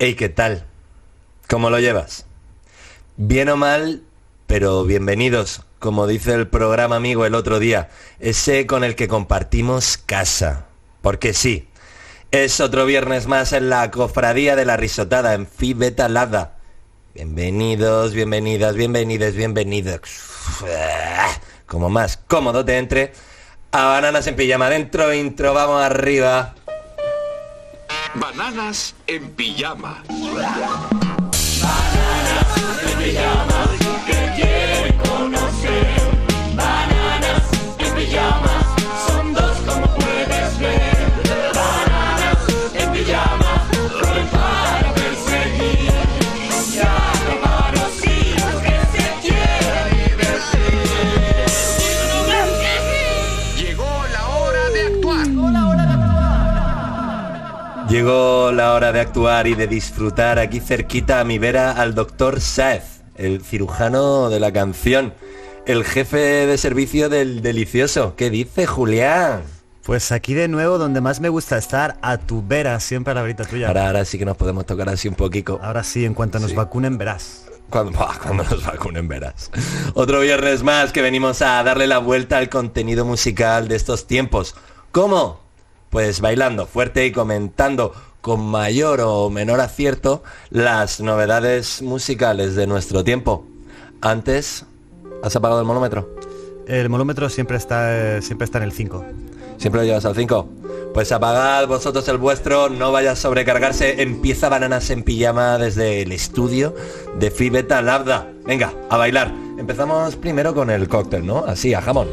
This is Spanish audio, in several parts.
Hey, ¿qué tal? ¿Cómo lo llevas? Bien o mal, pero bienvenidos, como dice el programa amigo el otro día, ese con el que compartimos casa. Porque sí, es otro viernes más en la cofradía de la risotada en Phi Beta Lada. Bienvenidos, bienvenidas, bienvenidos, bienvenidos. Como más cómodo te entre. A bananas en pijama dentro, intro, vamos arriba. Bananas en pijama. Llegó la hora de actuar y de disfrutar aquí cerquita a mi vera al doctor Saez, el cirujano de la canción, el jefe de servicio del delicioso. ¿Qué dice Julián? Pues aquí de nuevo donde más me gusta estar, a tu vera, siempre a la verita tuya. Ahora, ahora sí que nos podemos tocar así un poquito. Ahora sí, en cuanto nos vacunen verás. Cuando, buah, cuando nos vacunen verás. Otro viernes más que venimos a darle la vuelta al contenido musical de estos tiempos. ¿Cómo? Pues bailando fuerte y comentando con mayor o menor acierto las novedades musicales de nuestro tiempo. Antes, ¿has apagado el monómetro? El molómetro siempre está, eh, siempre está en el 5. ¿Siempre lo llevas al 5? Pues apagad vosotros el vuestro, no vaya a sobrecargarse. Empieza Bananas en Pijama desde el estudio de Fibeta Labda. Venga, a bailar. Empezamos primero con el cóctel, ¿no? Así, a jamón.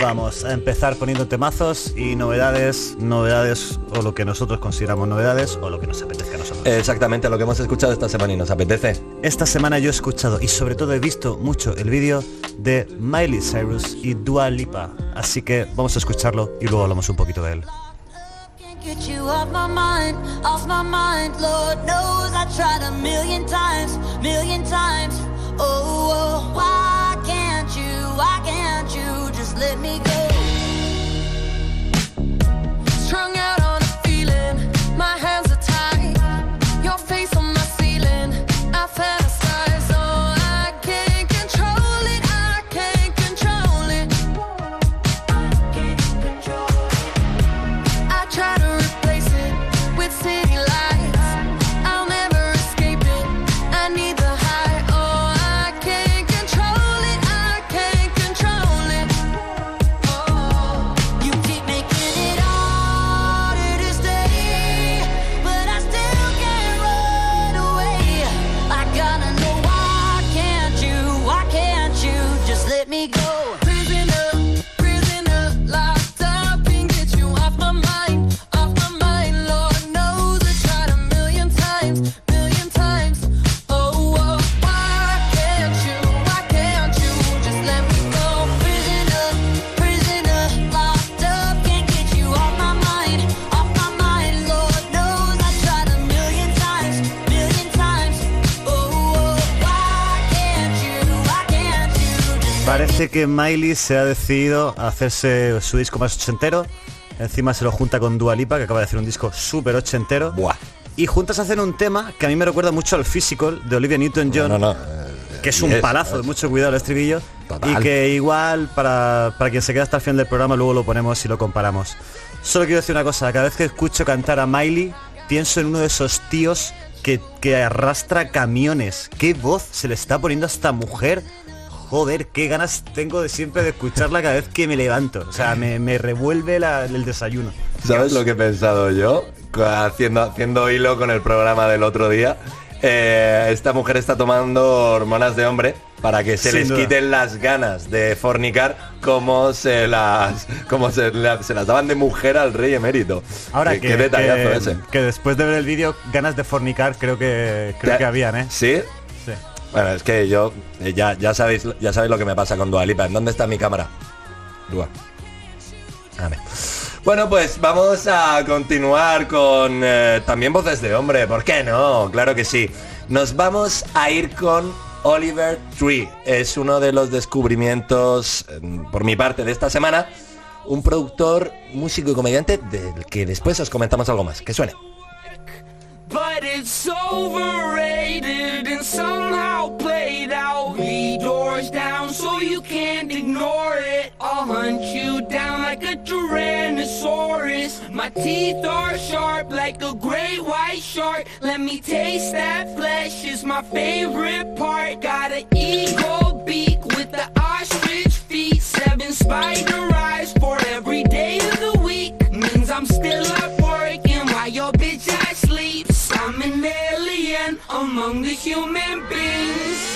Vamos a empezar poniendo temazos y novedades, novedades o lo que nosotros consideramos novedades o lo que nos apetezca a nosotros. Exactamente lo que hemos escuchado esta semana y nos apetece. Esta semana yo he escuchado y sobre todo he visto mucho el vídeo de Miley Cyrus y Dua Lipa, así que vamos a escucharlo y luego hablamos un poquito de él. Get you off my mind, off my mind. Lord knows I tried a million times, million times. Oh, oh, why can't you, why can't you just let me go? Parece que Miley se ha decidido a hacerse su disco más ochentero. Encima se lo junta con Dua Lipa, que acaba de hacer un disco súper ochentero. Buah. Y juntas hacen un tema que a mí me recuerda mucho al Physical de Olivia Newton-John. No, no. que es un palazo, de mucho cuidado el estribillo. Total. Y que igual, para, para quien se queda hasta el final del programa, luego lo ponemos y lo comparamos. Solo quiero decir una cosa, cada vez que escucho cantar a Miley, pienso en uno de esos tíos que, que arrastra camiones. ¿Qué voz se le está poniendo a esta mujer? Joder, qué ganas tengo de siempre de escucharla cada vez que me levanto. O sea, me, me revuelve la- el desayuno. ¿Sabes lo que he pensado yo? Haciendo, haciendo hilo con el programa del otro día. Eh, esta mujer está tomando hormonas de hombre para que se Sin les duda. quiten las ganas de fornicar como se las como se, la- se las daban de mujer al rey emérito. Ahora que, qué detallazo que- ese. que después de ver el vídeo, ganas de fornicar creo que creo que habían, ¿eh? ¿Sí? Bueno, es que yo eh, ya, ya sabéis ya sabéis lo que me pasa con Dua Lipa. ¿En dónde está mi cámara? Dua. A. Bueno, pues vamos a continuar con eh, también voces de hombre, ¿por qué no? Claro que sí. Nos vamos a ir con Oliver Tree. Es uno de los descubrimientos, eh, por mi parte, de esta semana. Un productor, músico y comediante del que después os comentamos algo más. Que suene. Hunt you down like a Tyrannosaurus. My teeth are sharp like a great white shark. Let me taste that flesh, is my favorite part. Got an eagle beak with the ostrich feet. Seven spider eyes for every day of the week. Means I'm still up working while your bitch ass sleeps. I'm an alien among the human beings.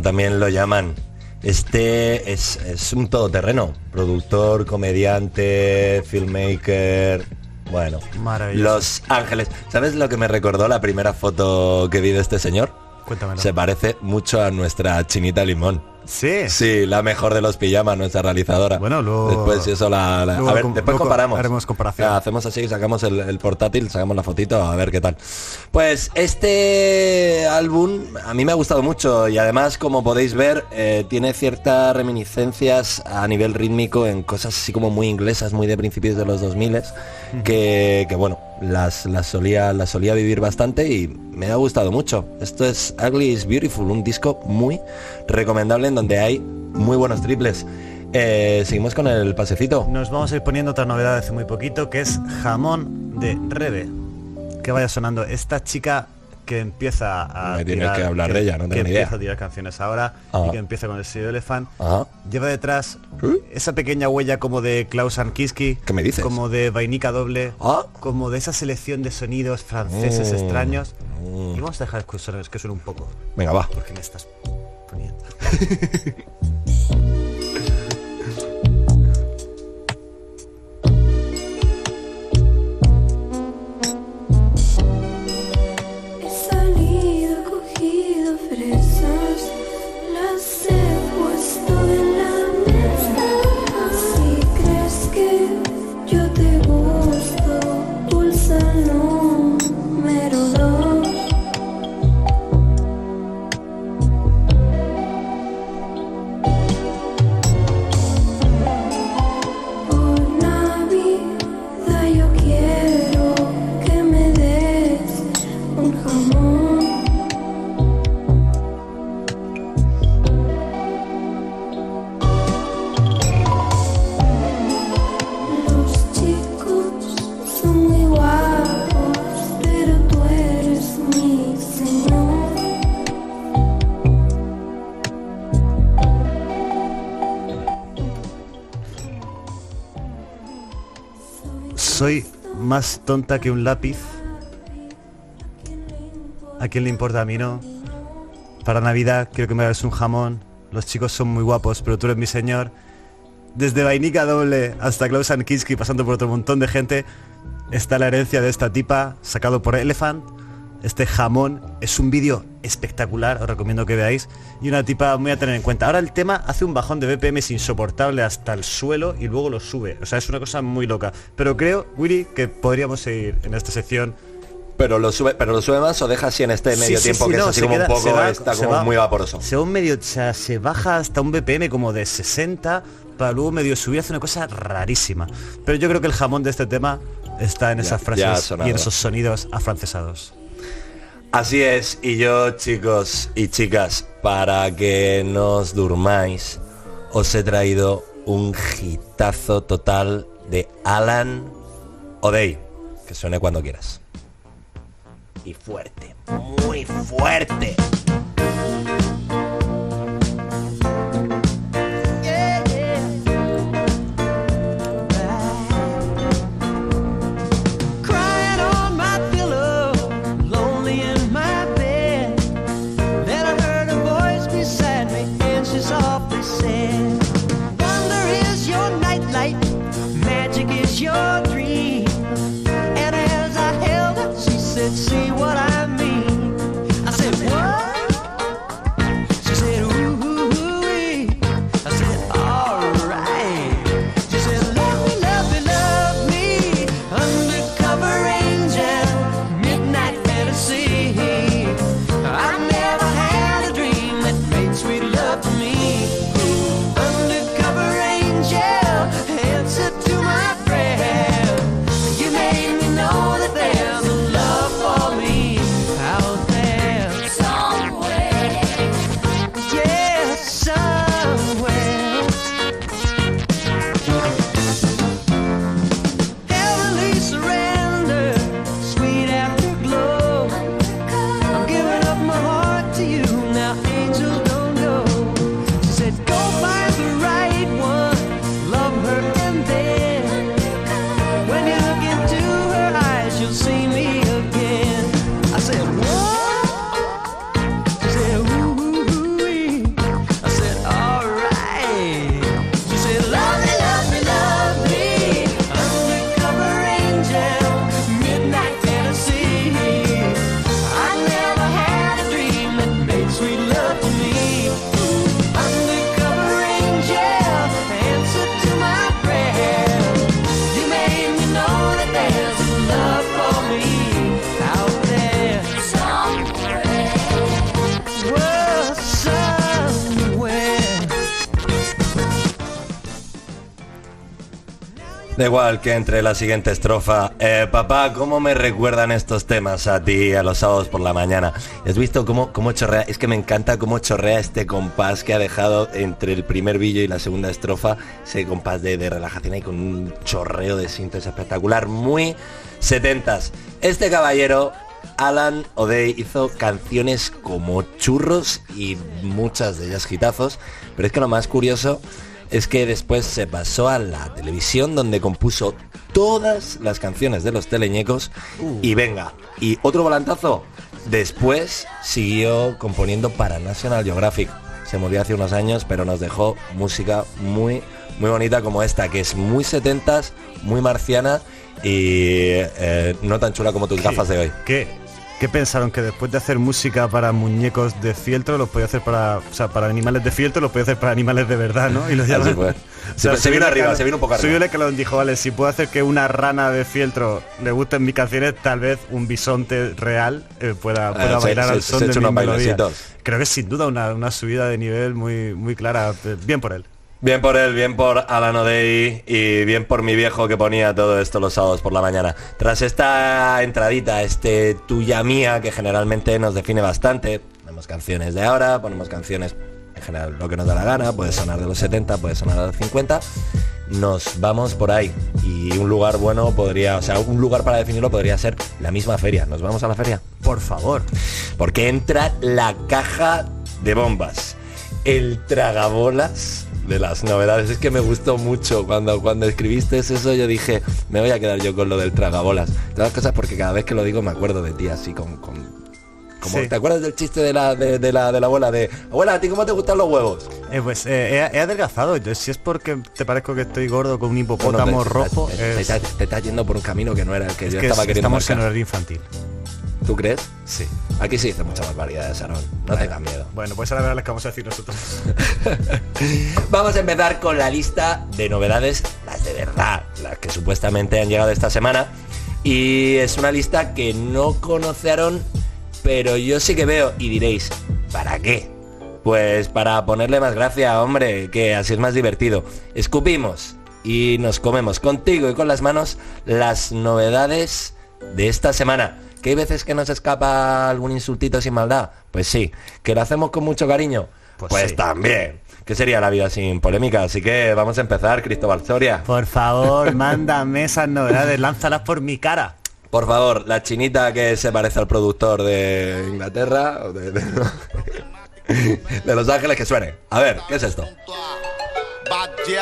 Como también lo llaman. Este es, es un todoterreno, productor, comediante, filmmaker, bueno. Los Ángeles. ¿Sabes lo que me recordó la primera foto que vi de este señor? Cuéntamelo. Se parece mucho a nuestra chinita limón. Sí. Sí, la mejor de los pijamas, nuestra realizadora. Bueno, luego- Después eso la... la- luego a ver, com- después comparamos. haremos comparación. Ya, hacemos así, sacamos el, el portátil, sacamos la fotito, a ver qué tal. Pues este álbum a mí me ha gustado mucho y además, como podéis ver, eh, tiene ciertas reminiscencias a nivel rítmico en cosas así como muy inglesas, muy de principios de los 2000 que, bueno, las, las, solía, las solía vivir bastante y me ha gustado mucho. Esto es Ugly is Beautiful, un disco muy recomendable en donde hay muy buenos triples. Eh, seguimos con el pasecito. Nos vamos a ir poniendo otra novedad hace muy poquito, que es Jamón de Rebe. Que vaya sonando esta chica que empieza a Me tienes que hablar de ella, no que tengo ni empieza idea. a tirar canciones ahora Ajá. y que empieza con el sello Elephant. Ajá. Lleva detrás esa pequeña huella como de Klaus Ankiski, ¿Qué me dices? como de Vainica Doble, Ah. como de esa selección de sonidos franceses Mm. extraños. Y vamos a dejar que suene un poco, Venga, va. porque me estás poniendo. tonta que un lápiz. ¿A quién le importa? A mí no. Para Navidad quiero que me hagas un jamón. Los chicos son muy guapos, pero tú eres mi señor. Desde Vainica Doble hasta Klaus Ankinski, pasando por otro montón de gente, está la herencia de esta tipa, sacado por Elephant. Este jamón es un vídeo espectacular, os recomiendo que veáis. Y una tipa muy a tener en cuenta. Ahora el tema hace un bajón de BPM insoportable hasta el suelo y luego lo sube. O sea, es una cosa muy loca. Pero creo, Willy, que podríamos seguir en esta sección. Pero lo sube, pero lo sube más o deja así en este medio Sí, tiempo sí, que no, es así se como queda- un poco, va- está como va- muy vaporoso. Se va un medio, o sea, se baja hasta un BPM como de 60 para luego medio subir, hace una cosa rarísima. Pero yo creo que el jamón de este tema está en esas ya frases y en esos sonidos afrancesados. Así es, y yo chicos y chicas, para que no os durmáis, os he traído un hitazo total de Alan O'Day, que suene cuando quieras. Y fuerte, muy fuerte. Da igual que entre la siguiente estrofa. Eh, papá, ¿cómo me recuerdan estos temas a ti a los sábados por la mañana? ¿Has visto cómo, cómo chorrea? Es que me encanta cómo chorrea este compás que ha dejado entre el primer billo y la segunda estrofa. Ese compás de, de relajación ahí con un chorreo de síntesis espectacular. Muy setentas. Este caballero, Alan O'Day, hizo canciones como churros y muchas de ellas hitazos. Pero es que lo más curioso es que después se pasó a la televisión donde compuso todas las canciones de los teleñecos y venga, y otro volantazo, después siguió componiendo para National Geographic. Se murió hace unos años, pero nos dejó música muy, muy bonita como esta, que es muy setentas, muy marciana y eh, no tan chula como tus gafas de hoy. ¿Qué? ¿Qué pensaron? Que después de hacer música para muñecos de fieltro, los podía hacer para, o sea, para animales de fieltro, los podía hacer para animales de verdad, ¿no? Y los fue. Sí, pero se vino arriba, se vino un poco arriba. Subió el escalón, dijo, vale, si puedo hacer que una rana de fieltro le gusten mis canciones, tal vez un bisonte real eh, pueda, pueda se- bailar se- al son de melodías. bailecitos. Creo que sin duda una, una subida de nivel muy, muy clara. Eh, Bien por él. Bien por él, bien por Alan O'Day y bien por mi viejo que ponía todo esto los sábados por la mañana. Tras esta entradita, este tuya mía, que generalmente nos define bastante, ponemos canciones de ahora, ponemos canciones en general lo que nos da la gana, puede sonar de los 70, puede sonar de los 50, nos vamos por ahí. Y un lugar bueno podría, o sea, un lugar para definirlo podría ser la misma feria. ¿Nos vamos a la feria? Por favor. Porque entra la caja de bombas. El tragabolas de las novedades. Es que me gustó mucho cuando, cuando escribiste eso. Yo dije, me voy a quedar yo con lo del tragabolas. Todas las cosas porque cada vez que lo digo me acuerdo de ti así con... con como, Sí. ¿Te acuerdas del chiste de la, de, de la, de la abuela? De, abuela, ¿a ti cómo te gustan los huevos? Eh, pues eh, he, he adelgazado. Yo, si es porque te parezco que estoy gordo con un hipopótamo rojo, te, es, te- te estás yendo por un camino que no era el que es yo que estaba queriendo estamos en marcar. horario infantil. ¿Tú crees? Sí. Aquí se dice mucha barbaridad, Sarón. No tengas miedo. Bueno, pues ahora verás las que vamos a decir nosotros. Vamos a empezar con la lista de novedades, las de verdad, las que supuestamente han llegado esta semana. Y es una lista que no conocerán, pero yo sí que veo y diréis, ¿para qué? Pues para ponerle más gracia, hombre, que así es más divertido. Escupimos y nos comemos contigo y con las manos las novedades de esta semana. ¿Que hay veces que nos escapa algún insultito sin maldad? Pues sí. ¿Que lo hacemos con mucho cariño? Pues Pues, sí. también. ¿Qué sería la vida sin polémica? Así que vamos a empezar, Cristóbal Soria. Por favor, mándame esas novedades, lánzalas por mi cara. Por favor, la chinita que se parece al productor de Inglaterra, o de, de- de Los Ángeles, que suene. A ver, ¿qué es esto?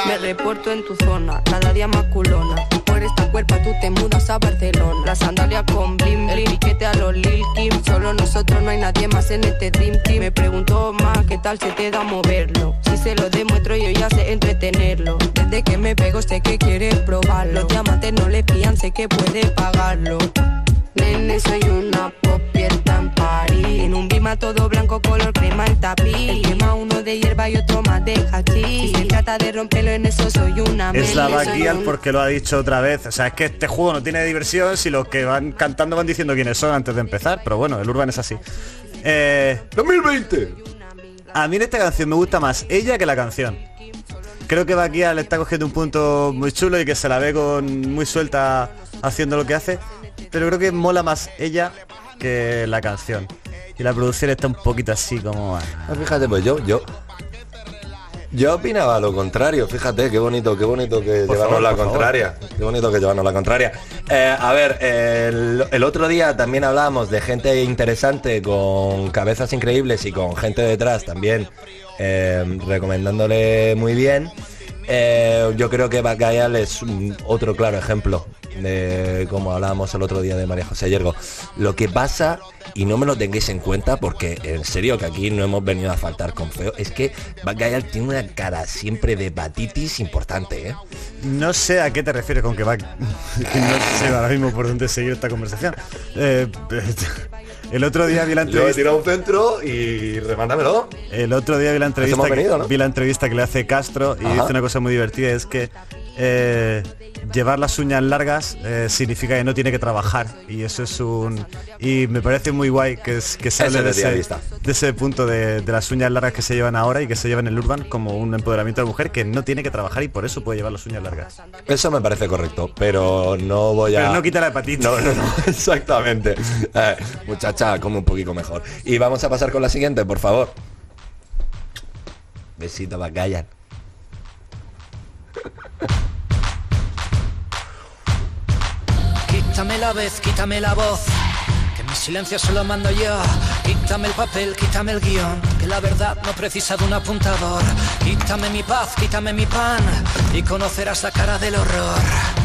Me reporto en tu zona, cada día más culona. Por esta cuerpa tú te mudas a Barcelona. La sandalia con blim, el piquete a los Lil Kim. Solo nosotros no hay nadie más en este Dream Team. Me pregunto más qué tal se te da moverlo. Si se lo demuestro yo ya sé entretenerlo. Desde que me pego sé que quieres probarlo. Los diamantes no le pillan, sé que puede pagarlo. Nene, soy una popierta en París. En un bima todo blanco, color crema el tapiz. De hierba y otro más de. Si se trata de romperlo en eso, soy una Es la un- porque lo ha dicho otra vez. O sea, es que este juego no tiene diversión si los que van cantando van diciendo quiénes son antes de empezar. Pero bueno, el Urban es así. Eh, 2020. a mí en esta canción me gusta más ella que la canción. Creo que Baquia le está cogiendo un punto muy chulo y que se la ve con muy suelta haciendo lo que hace. Pero creo que mola más ella que la canción. Y la producción está un poquito así como... ah, fíjate, pues yo, yo. Yo opinaba lo contrario, fíjate, qué bonito, qué bonito que Por llevarnos favor, la favor. contraria. Qué bonito que llevarnos la contraria. Eh, a ver, el, el otro día también hablábamos de gente interesante con cabezas increíbles y con gente detrás también eh, recomendándole muy bien. Eh, yo creo que Bacayal es un- otro claro ejemplo de como hablábamos el otro día de María José Yergo. Lo que pasa, y no me lo tengáis en cuenta porque en serio que aquí no hemos venido a faltar con feo, es que Bacayal tiene una cara siempre de hepatitis importante, ¿eh? No sé a qué te refieres con que va... no sé ahora mismo por dónde seguir esta conversación. Eh, el otro día vi la Yo he entrevista... tirado un centro y remándamelo. El otro día vi la entrevista, venido, que, ¿no? vi la entrevista que le hace Castro y Ajá. dice una cosa muy divertida, es que eh, llevar las uñas largas eh, significa que no tiene que trabajar y eso es un... Y me parece muy guay que, es, que se hable de es ese, idealista. de ese punto de, de las uñas largas que se llevan ahora y que se llevan en el urban como un empoderamiento de la mujer que no tiene que trabajar y por eso puede llevar las uñas largas. Eso me parece correcto, pero no voy a... Pero no quita la hepatitis. No, no, no, exactamente. Eh, muchacha, come un poquito mejor. Y vamos a pasar con la siguiente, por favor. Besito, Bacallan. Quítame la vez, quítame la voz, que mi silencio se lo mando yo. Quítame el papel, quítame el guion, que la verdad no precisa de un apuntador. Quítame mi paz, quítame mi pan, y conocerás la cara del horror.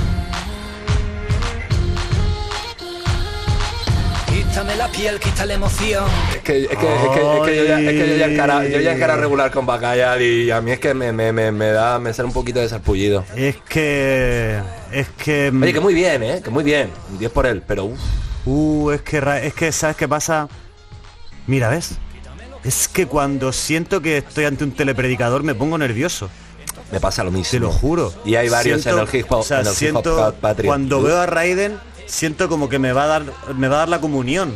Quítame la piel, quita la emoción. Es que, es que, es que, es que yo ya, es que yo ya encara, yo ya encara regular con Bacallan y a mí es que me, me, me, me da, me sale un poquito de sarpullido. Es que... Es que... Oye, que muy bien, ¿eh? Que muy bien. Un 10 por él, pero uff. Uh, es que, es que, ¿sabes qué pasa? Mira, ¿ves? Es que cuando siento que estoy ante un telepredicador me pongo nervioso. Me pasa lo mismo. Te lo juro. Y hay varios Siento- en el hip hop, o sea, en el hip hop siento, cuando veo a Raiden, siento como que me va a dar, me va a dar la comunión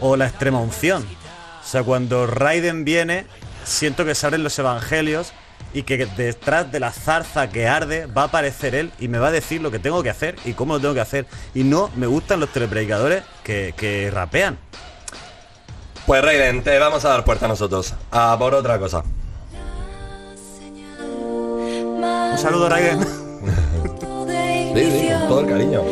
o la extrema unción. O sea, cuando Raiden viene, siento que se abren los evangelios y que detrás de la zarza que arde va a aparecer él y me va a decir lo que tengo que hacer y cómo lo tengo que hacer. Y no me gustan los telepredicadores que, que rapean. Pues Raiden, te vamos a dar puerta a nosotros. A por otra cosa. Un saludo, Raiden. Sí, sí, con todo el cariño.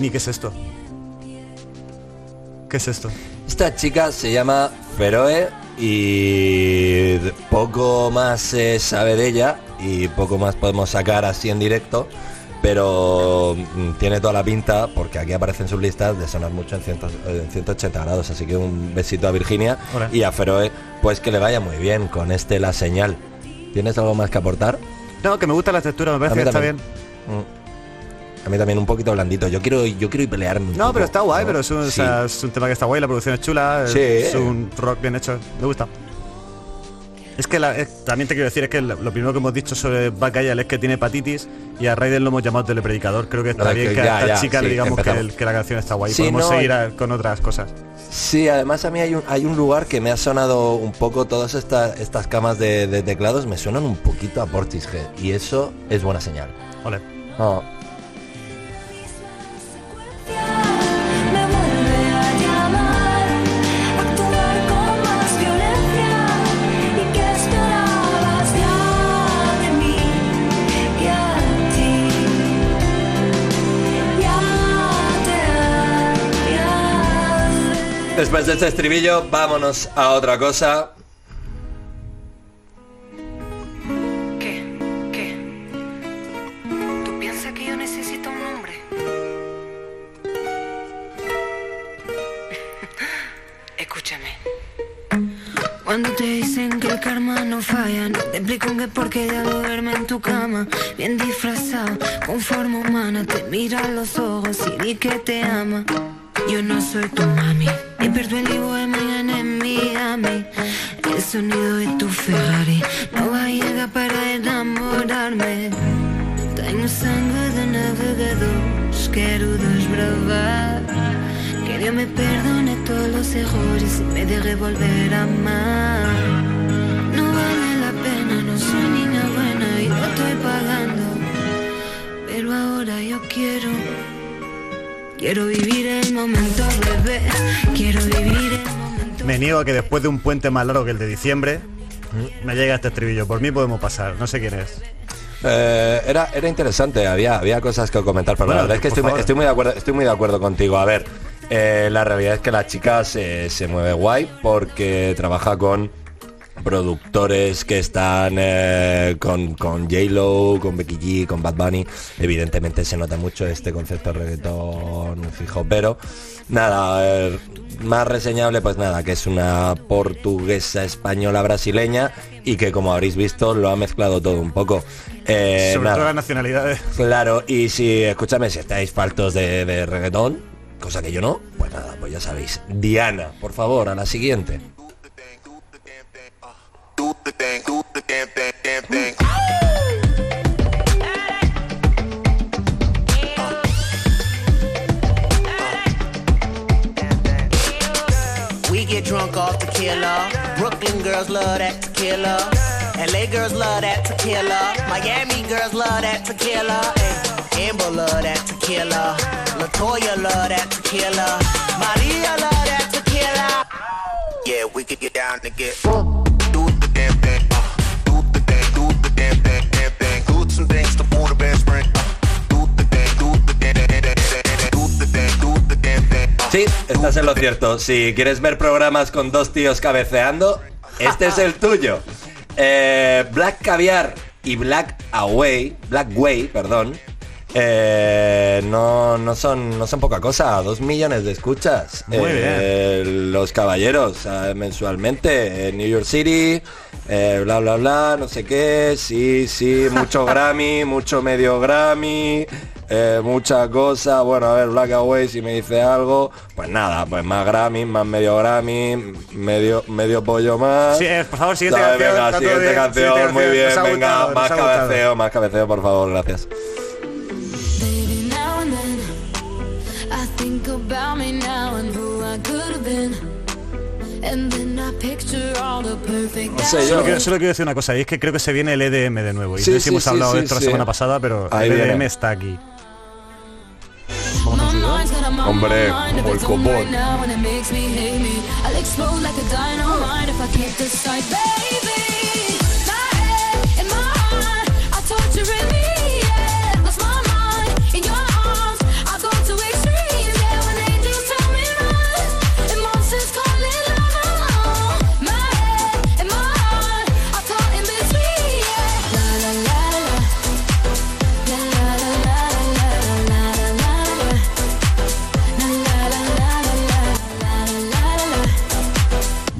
Winnie, ¿qué es esto? ¿Qué es esto? Esta chica se llama Feroe y poco más se sabe de ella y poco más podemos sacar así en directo, pero mm, tiene toda la pinta, porque aquí aparecen sus listas, de sonar mucho en, 100 en 180 grados, así que un besito a Virginia Hola. y a Feroe, pues que le vaya muy bien con este La Señal. ¿Tienes algo más que aportar? No, que me gusta la textura, me parece que está bien. Mm. A mí también un poquito blandito. Yo quiero, yo quiero ir pelearme. No, poco, pero está guay, ¿no? pero es un, o Sí. sea, es un tema que está guay, la producción es chula, es- Sí. es un rock bien hecho, me gusta. Es que la- es- también te quiero decir, es que lo lo primero que hemos dicho sobre Bacayal es que tiene hepatitis y a Raiden lo hemos llamado telepredicador. Creo que está No, bien que que, ya, a esta ya, chica le digamos que, empezamos. el- que la canción está guay. Sí, Podemos no, seguir a- con otras cosas. Sí, además a mí hay un, hay un lugar que me ha sonado un poco, todas estas estas camas de, de teclados me suenan un poquito a Portishead y eso es buena señal. Ole. Oh. Después de este estribillo, vámonos a otra cosa. ¿Qué? ¿Qué? ¿Tú piensas que yo necesito un nombre? Escúchame. Cuando te dicen que el karma no falla, no te explico que por qué ya duerme en tu cama, bien disfrazado, con forma humana, te mira a los ojos y di que te ama. Yo no soy tu mami, ni pierdo el libro de mañana en Miami. El sonido de tu Ferrari no va a llegar para enamorarme. Tenho sangue de navegador, quero desbravar. Que Dios me perdone todos los errores y me deje volver a amar. No vale la pena, no soy niña buena y lo estoy pagando. Pero ahora yo quiero, quiero vivir el momento, bebé. Quiero vivir el momento. Me niego a que después de un puente más largo que el de diciembre, me llega este estribillo. Por mí podemos pasar, no sé quién es. Eh, era, era interesante, había, había cosas que comentar, pero Bueno, la verdad es que estoy, muy de acuerdo, estoy muy de acuerdo contigo. A ver, eh, la realidad es que la chica se, se mueve guay porque trabaja con productores que están eh, con, con J-Lo, con Becky G, con Bad Bunny. Evidentemente se nota mucho este concepto de reggaetón fijo, pero nada, eh, más reseñable pues nada, que es una portuguesa, española, brasileña y que como habréis visto lo ha mezclado todo un poco. Eh, Sobre nada. todo las nacionalidades. Claro, y si, escúchame, si estáis faltos de, de reggaetón, cosa que yo no, pues nada, pues ya sabéis. Diana, por favor, a la siguiente. We get drunk off tequila. Brooklyn girls love that tequila. LA girls love that tequila. Miami girls love that tequila. Ay, Amber love that tequila. Latoya love that tequila. Maria love that tequila. Yeah, we could get down to get do Sí, estás en lo cierto. Si quieres ver programas con dos tíos cabeceando, este es el tuyo. Eh, Black Caviar y Black Away, Black Way, perdón, eh, no, no, son, no son poca cosa, dos millones de escuchas. Muy Eh, Los caballeros, eh, mensualmente, en New York City, bla, bla, bla, no sé qué, sí, sí, mucho Grammy, mucho medio Grammy, eh, mucha cosa. Bueno, a ver, Black Away, si me dice algo, pues nada, pues más Grammy, más medio Grammy, medio, medio pollo más. Sí, eh, por favor, siguiente ¿Sabes? canción, Venga, siguiente bien, canción, siguiente muy canción. bien, ha venga, gustado, más gustado. cabeceo, más cabeceo, por favor, gracias. Solo quiero, solo quiero decir una cosa, y es que creo que se viene el EDM de nuevo. Y Sí, no sé si sí, hemos sí, hablado de sí, esto la sí. semana pasada, pero Ahí el EDM viene. está aquí. Hombre, como el copón. Now when it makes me hate me, I'll explode like a dynamite if I can't decide.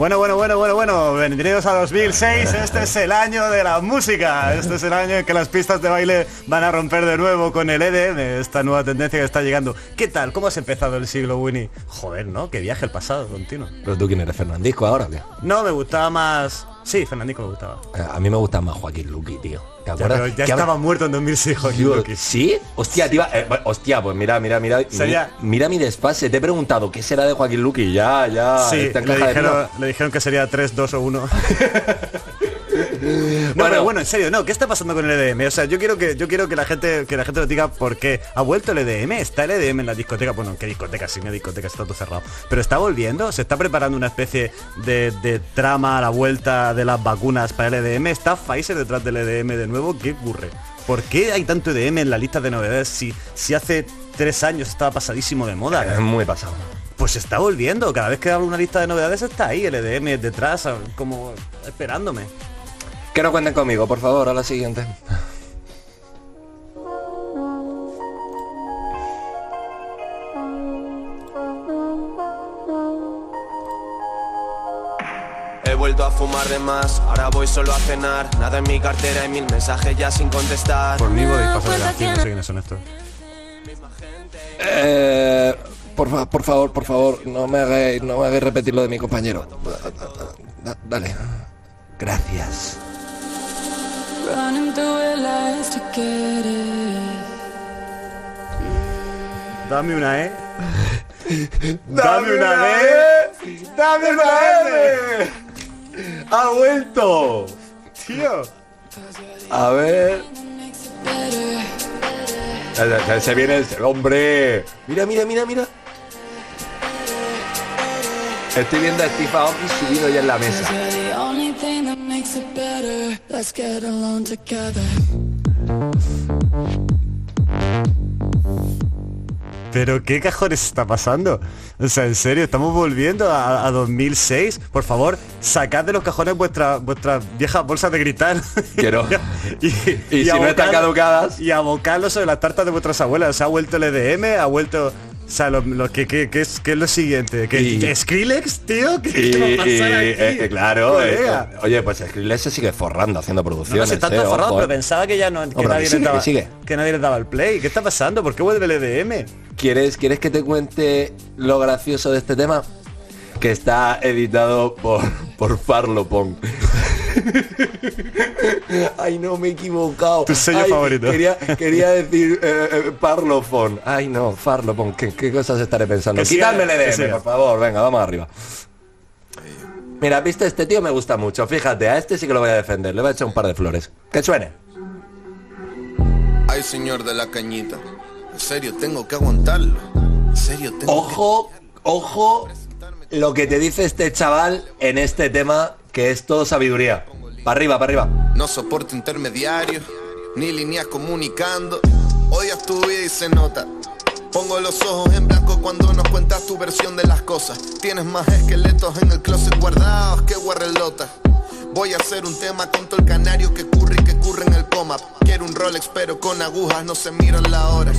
Bueno, bueno, bueno, bueno, bueno. ven- Bienvenidos a 2006, este es el año de la música, este es el año en que las pistas de baile van a romper de nuevo con el EDM, esta nueva tendencia que está llegando. ¿Qué tal? ¿Cómo has empezado el siglo, Winnie? Joder, ¿no? Qué viaje el pasado continuo. ¿Pero tú quién eres, Fernandisco ahora o qué? No, me gustaba más... Sí, Fernandico me gustaba. Eh, A mí me gusta más Joaquín Luqui, tío. ¿Te Ya, acuerdas? pero ya estaba habla- muerto en 2006, Joaquín Digo, Luqui. ¿Sí? Hostia, tío. eh, hostia, pues mira, mira, mira. Sería- mi- Mira mi desfase. Te he preguntado qué será de Joaquín Luqui. Ya, ya. Sí, le dijeron, le dijeron que sería 3, 2 o 1. No, Bueno. pero bueno, en serio, no, ¿qué está pasando con el EDM? O sea, yo quiero que yo quiero que la gente que la gente nos diga por qué ha vuelto el EDM, está el EDM en la discoteca, bueno, ¿qué discoteca? Sí, una discoteca está todo cerrado. Pero está volviendo, se está preparando una especie de, de trama a la vuelta de las vacunas para el EDM, está Pfizer detrás del EDM de nuevo, ¿qué ocurre? ¿Por qué hay tanto EDM en la lista de novedades si, si hace tres años estaba pasadísimo de moda? Es muy pasado. Pues está volviendo, cada vez que hablo una lista de novedades está ahí, el EDM detrás, como esperándome. Que no cuenten conmigo, por favor, a la siguiente. He vuelto a fumar de más, ahora voy solo a cenar. Nada en mi cartera y mil mensajes ya sin contestar. Por mí podéis pasar de canción, no sé quiénes son estos. Eh, por, fa- por favor, por favor, no me hagáis, no me hagáis repetir lo de mi compañero. Da- Dale. Gracias. Running through it lies to get it. Dame una E. ¡Dame una E! ¡Dame una E! ¡Ha vuelto! Tío. A ver. Se- Se viene el hombre. Mira, mira, mira, mira. Estoy viendo a Steve Aoki subido ya en la mesa. Let's get along together. Pero qué cajones está pasando. O sea, en serio, estamos volviendo a, a 2006. Por favor, sacad de los cajones vuestras vuestras viejas bolsas de cristal. Quiero. y, Y si no están abocarlo- caducadas. Y abocarlo sobre las tartas de vuestras abuelas. Se ha vuelto el EDM, ha vuelto. O sea, lo, lo que, que- que es, ¿qué es lo siguiente? ¿Que Y- ¿Skrillex, tío? ¿Qué, Y, qué va a y- aquí? eh, claro, eh, Colega. oye, pues Skrillex se sigue forrando haciendo No, no, producciones. se está eh, forrado, ojo, pero eh. pensaba que ya no, que, nadie que sigue, les daba, que sigue. que nadie les daba el play. ¿Qué está pasando? ¿Por qué vuelve el EDM? ¿Quieres, ¿Quieres que te cuente lo gracioso de este tema? Que está editado por, por Farlopong. Ay, no, me he equivocado. Tu sello Ay, favorito. Quería, quería decir eh, eh, Parlophone. Ay, no, Farlopong. ¿Qué, qué cosas estaré pensando? Quítame el EDM, siga. por favor. Venga, vamos arriba. Mira, viste, este tío me gusta mucho. Fíjate, a este sí que lo voy a defender. Le voy a echar un par de flores. Que suene. Ay, señor de la cañita. En serio, tengo que aguantarlo. En serio, tengo Ojo, ojo lo que te dice este chaval en este tema que es todo sabiduría. Para arriba, para arriba. No soporto intermediarios, ni líneas comunicando. Odias tu vida y se nota. Pongo los ojos en blanco cuando nos cuentas tu versión de las cosas. Tienes más esqueletos en el closet guardados que guarrelotas. Voy a hacer un tema con todo el canario que curre y que curre en el coma. Quiero un Rolex pero con agujas no se miran la hora.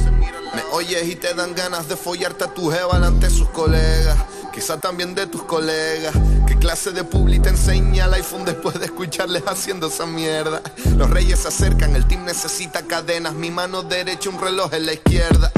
Me oyes y te dan ganas de follarte a tu jeva de sus colegas. Quizá también de tus colegas. ¿Qué clase de publi te enseña el iPhone después de escucharles haciendo esa mierda? Los reyes se acercan, el team necesita cadenas. Mi mano derecha, un reloj en la izquierda.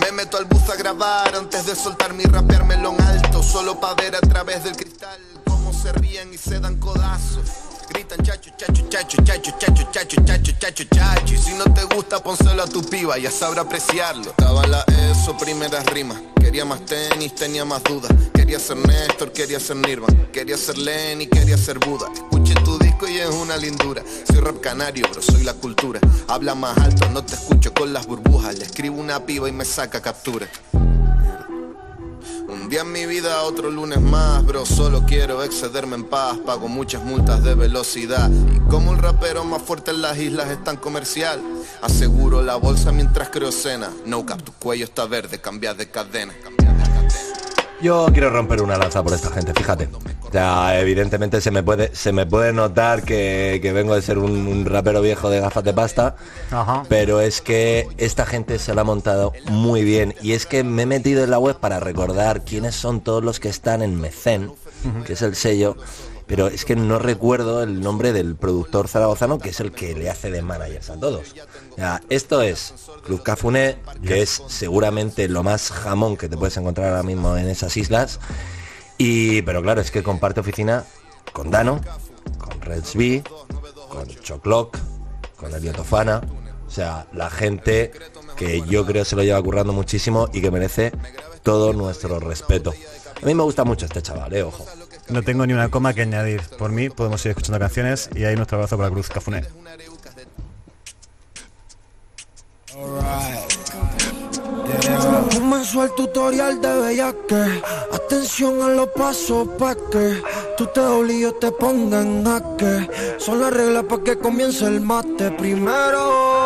Me meto al bus a grabar antes de soltar mi rapeármelo en alto. Solo pa' ver a través del cristal cómo se ríen y se dan codazos. Gritan chacho, chacho, chacho, chacho, chacho, chacho, chacho, chacho, chacho. Y si no te gusta, pónselo a tu piba, ya sabrá apreciarlo. Estaba la ESO, primeras rimas. Quería más tenis, tenía más dudas. Quería ser Néstor, quería ser Nirvan. Quería ser Lenny, quería ser Buda. Escuché tu disco y es una lindura. Soy rap canario, pero soy la cultura. Habla más alto, no te escucho con las burbujas. Le escribo una piba y me saca captura. Un día en mi vida, otro lunes más, bro. Solo quiero excederme en paz. Pago muchas multas de velocidad. Y como el rapero más fuerte en las islas es tan comercial, aseguro la bolsa mientras creo cena. No cap, tu cuello está verde, cambia de cadena. Yo quiero romper una lanza por esta gente, fíjate. Ya, evidentemente se me puede, se me puede notar que, que vengo de ser un, un rapero viejo de gafas de pasta, Ajá. pero es que esta gente se la ha montado muy bien. Y es que me he metido en la web para recordar quiénes son todos los que están en Mecen, que es el sello. Pero es que no recuerdo el nombre del productor zaragozano, que es el que le hace de managers a todos. Esto es Club Cafuné, que es seguramente lo más jamón que te puedes encontrar ahora mismo en esas islas. Y, pero claro, es que comparte oficina con Dano, con Reds B, con Choclock, con Elliot Ofana. O sea, la gente que yo creo se lo lleva currando muchísimo y que merece todo nuestro respeto. A mí me gusta mucho este chaval, eh, ojo. No tengo ni una coma que añadir. Por mí podemos ir escuchando canciones y ahí nuestro abrazo para Cruz Cafuné. El tutorial de bellaque Atención a los pasos pa' que Tú te obligues te ponga en jaque Son las reglas pa' que comience el mate Primero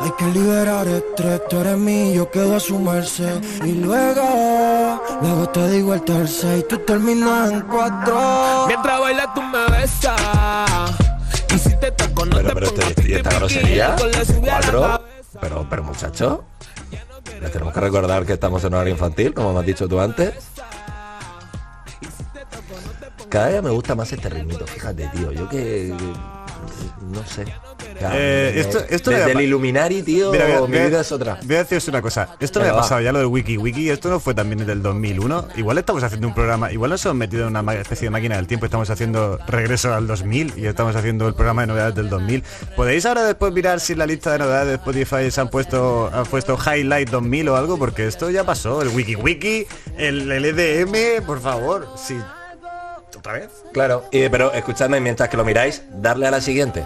hay que liberar estrés Tú eres mío, yo quedo a su merced Y luego, luego te digo el tercer Y tú terminas en cuatro Mientras bailas tú me besas. Y si te toco no Pero, te pero pongas este, y esta grosería, cuatro, pero, pero muchacho, le tenemos que recordar que estamos en horario infantil, como me has dicho tú antes. Cada día me gusta más este ritmito, fíjate, tío. Yo que, que- no sé. Ya, Eh, esto- esto desde el Illuminati, tío, Mira, mi vida es otra. Voy a deciros una cosa. Esto me ha pasado ya lo del Wiki Wiki. Esto no fue también del 2001. Igual estamos haciendo un programa. Igual nos hemos metido en una especie de máquina del tiempo. Estamos haciendo regreso al 2000 y estamos haciendo el programa de novedades del 2000. ¿Podéis ahora después mirar si en la lista de novedades de Spotify se han puesto, han puesto Highlight 2000 o algo? Porque esto ya pasó. El Wiki Wiki, el, el EDM, por favor. Sí. ¿Otra vez? Claro, y- pero escuchadme mientras que lo miráis, darle a la siguiente.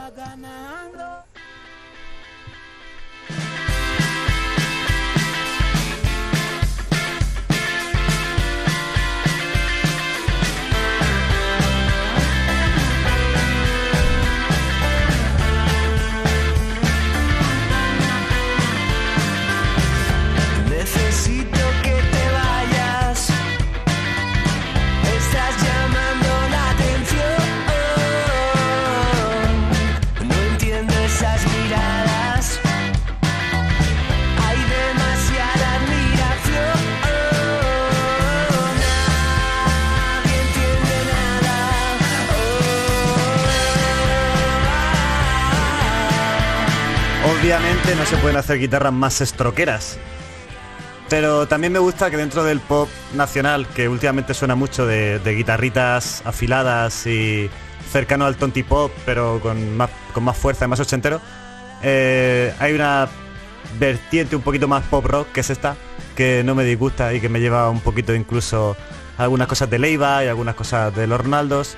Hacer guitarras más estroqueras. Pero también me gusta que dentro del pop nacional, que últimamente suena mucho de, de guitarritas afiladas y cercano al tonti pop, pero con más, con más fuerza y más ochentero, eh, hay una vertiente un poquito más pop rock, que es esta, que no me disgusta y que me lleva un poquito incluso a algunas cosas de Leiva y algunas cosas de los Ronaldos.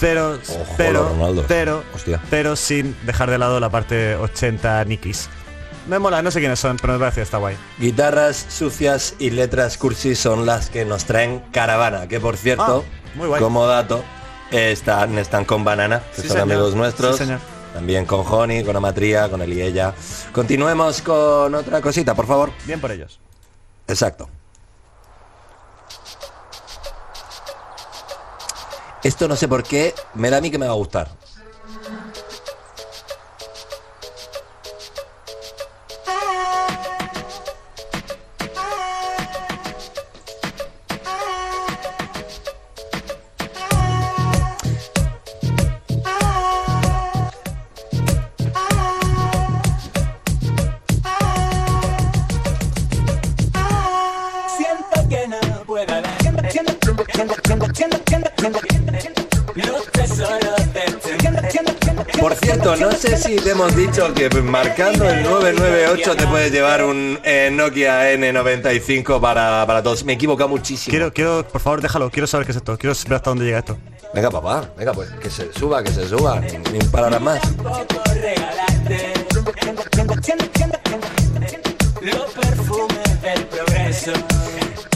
Pero, Ojo, pero, pero, pero sin dejar de lado la parte 80 Nikis. Me mola, no sé quiénes son, pero me parece que está guay. Guitarras sucias y letras cursis son las que nos traen Caravana, que por cierto, Ah, muy guay. como dato, están, están con Banana, que Sí, son señor. amigos nuestros. Sí, señor. También con Honey, con Amatría, con él y ella. Continuemos con otra cosita, por favor. Bien por ellos. Exacto. Esto no sé por qué, me da a mí que me va a gustar. No sé si te hemos dicho que marcando el 998 te puedes llevar un eh, Nokia N95 para, para todos. Me he equivocado muchísimo. Quiero, quiero, por favor, déjalo, quiero saber qué es esto, quiero ver hasta dónde llega esto. Venga, papá, venga, pues que se suba, que se suba. Ni, ni un palabra más.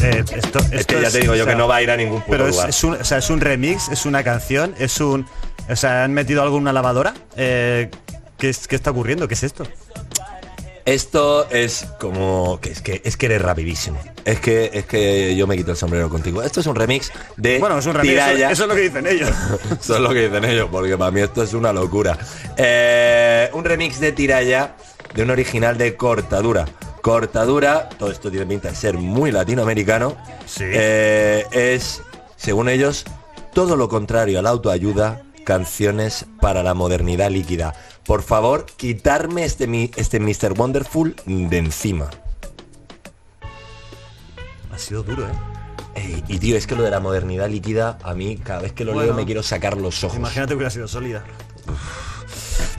Eh, esto, Es esto que ya te digo yo o sea, que no va a ir a ningún puto Pero es, lugar. es un, o sea, es un remix, es una canción, es un... O sea, ¿han metido algo en una lavadora? Eh, ¿qué, es- ¿Qué está ocurriendo? ¿Qué es esto? Esto es como que es que es que eres rapidísimo. Es que es que yo me quito el sombrero contigo. Esto es un remix de Bueno, es un remix, eso, eso es lo que dicen ellos. Eso es lo que dicen ellos, porque para mí esto es una locura. Eh, un remix de Tiralla de un original de Cortadura. Cortadura, todo esto tiene pinta de ser muy latinoamericano. Sí. Eh, es, según ellos, todo lo contrario a la autoayuda, canciones para la modernidad líquida. Por favor, quitarme este, mi- este Mr. Wonderful de encima. Ha sido duro, ¿eh? Ey, y tío, es que lo de la modernidad líquida, a mí cada vez que lo Bueno. leo me quiero sacar los ojos. Imagínate que hubiera sido sólida.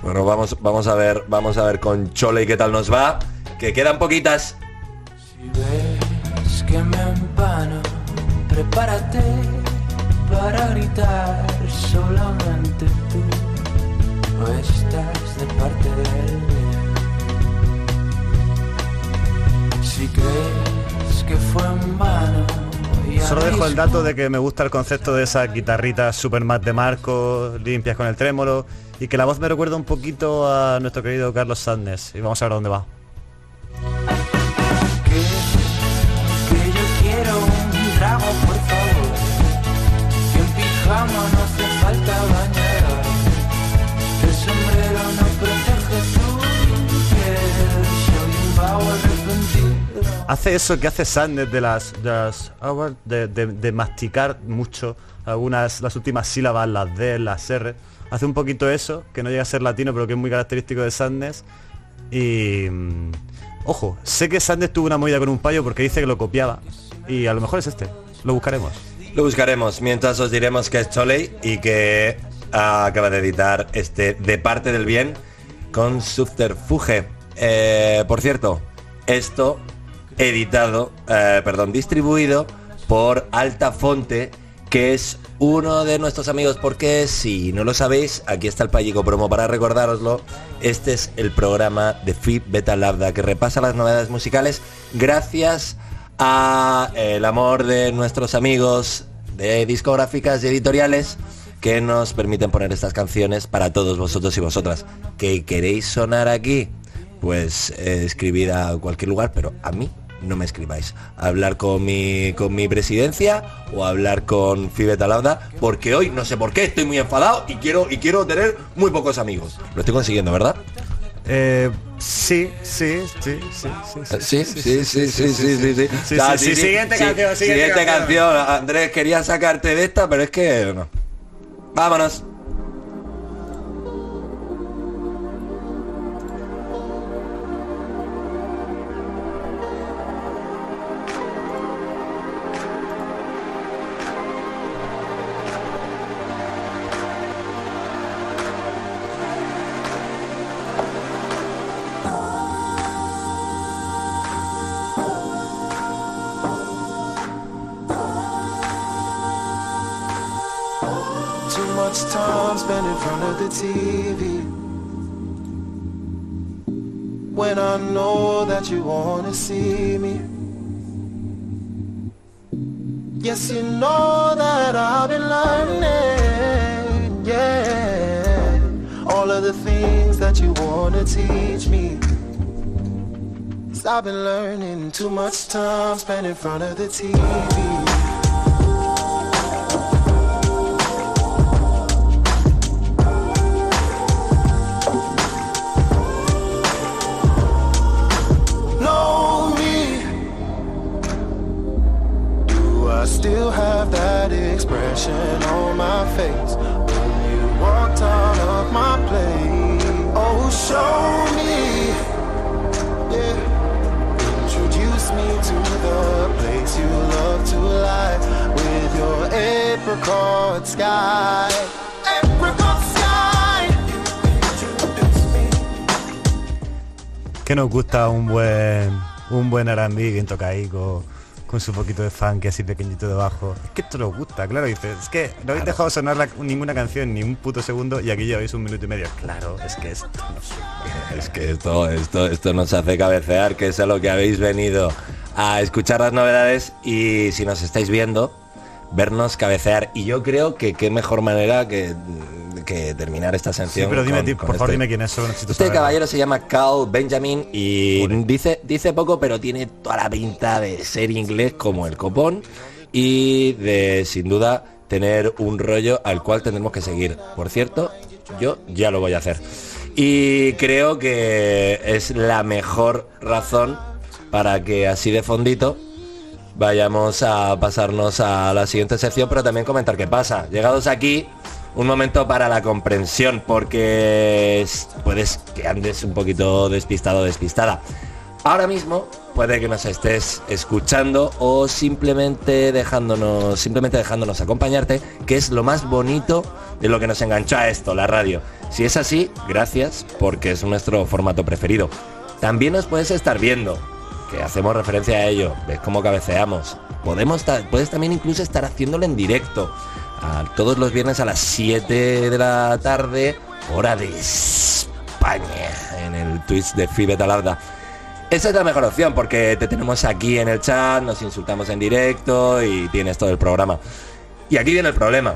Bueno, vamos, vamos a ver, vamos a ver con Chole qué tal nos va. Que quedan poquitas. Es que me empano, prepárate para gritar solamente tú. O estás de parte del bien. Si crees que fue en vano, Solo dejo el dato de que me gusta el concepto de esas guitarritas super más de marco, limpias con el trémolo, y que la voz me recuerda un poquito a nuestro querido Carlos Sandnes. Y vamos a ver dónde va. Hace eso que hace Sandnes de las, de, las hours, de, masticar mucho algunas las últimas sílabas, las D, las R. Hace un poquito eso, que no llega a ser latino, pero que es muy característico de Sandnes. Y mm, ojo, sé que Sandnes tuvo una movida con un payo porque dice que lo copiaba. Y a lo mejor es este. Lo buscaremos. Lo buscaremos, mientras os diremos que es Choley y que ah, acaba de editar este De parte del bien con Subterfuge. Eh, por cierto, esto editado, eh, perdón, distribuido por Altafonte, que es uno de nuestros amigos, porque si no lo sabéis, aquí está el Payico Promo para recordároslo. Este es el programa de Free Beta Lambda que repasa las novedades musicales gracias el amor de nuestros amigos de discográficas y editoriales que nos permiten poner estas canciones para todos vosotros y vosotras. ¿Que queréis sonar aquí? Pues eh, escribid a cualquier lugar, pero a mí no me escribáis. Hablar con mi, con mi presidencia o hablar con Fibeta Lauda, porque hoy no sé por qué estoy muy enfadado y quiero, y quiero tener muy pocos amigos. Lo estoy consiguiendo, ¿verdad? Eh, sí, sí, sí, sí, sí. Sí, sí, sí, sí, sí, sí, sí. Sí, Ah, sí, sí, siguiente canción, siguiente canción. canción. Andrés, quería sacarte de esta, pero es que no. Vámonos. Spent in front of the TV. When I know that you wanna see me. Yes, you know that I've been learning, yeah. All of the things that you wanna teach me. i I've been learning too much time spent in front of the TV. Que nos gusta un buen un buen R&B bien tocaico con su poquito de funk así pequeñito debajo. Es que esto nos gusta, claro, dices, es que no habéis dejado sonar la- ninguna canción ni un puto segundo y aquí lleváis un minuto y medio. Claro, es que esto no sé. Es que esto, esto, esto nos hace cabecear, que es a lo que habéis venido a escuchar las novedades y si nos estáis viendo, vernos cabecear. Y yo creo que qué mejor manera que, que terminar esta Sí, sección. pero dime, con- por favor, este- dime quién es, Este caballero se llama Carl Benjamin y dice, dice poco, pero tiene toda la pinta de ser inglés como el copón y de, sin duda, tener un rollo al cual tendremos que seguir. Por cierto, yo ya lo voy a hacer. Y creo que es la mejor razón para que así de fondito vayamos a pasarnos a la siguiente sección, pero también comentar qué pasa. Llegados aquí, un momento para la comprensión, porque es- puedes que andes un poquito despistado o despistada. Ahora mismo puede que nos estés escuchando o simplemente dejándonos, simplemente dejándonos acompañarte, que es lo más bonito de lo que nos enganchó a esto, la radio. Si es así, gracias, porque es nuestro formato preferido. También nos puedes estar viendo, que hacemos referencia a ello, ves cómo cabeceamos. Podemos puedes también incluso estar haciéndolo en directo, todos los viernes a las 7 de la tarde, hora de España, en el Twitch de Free Beta Lambda. Esa es la mejor opción porque te tenemos aquí en el chat, nos insultamos en directo y tienes todo el programa. Y aquí viene el problema,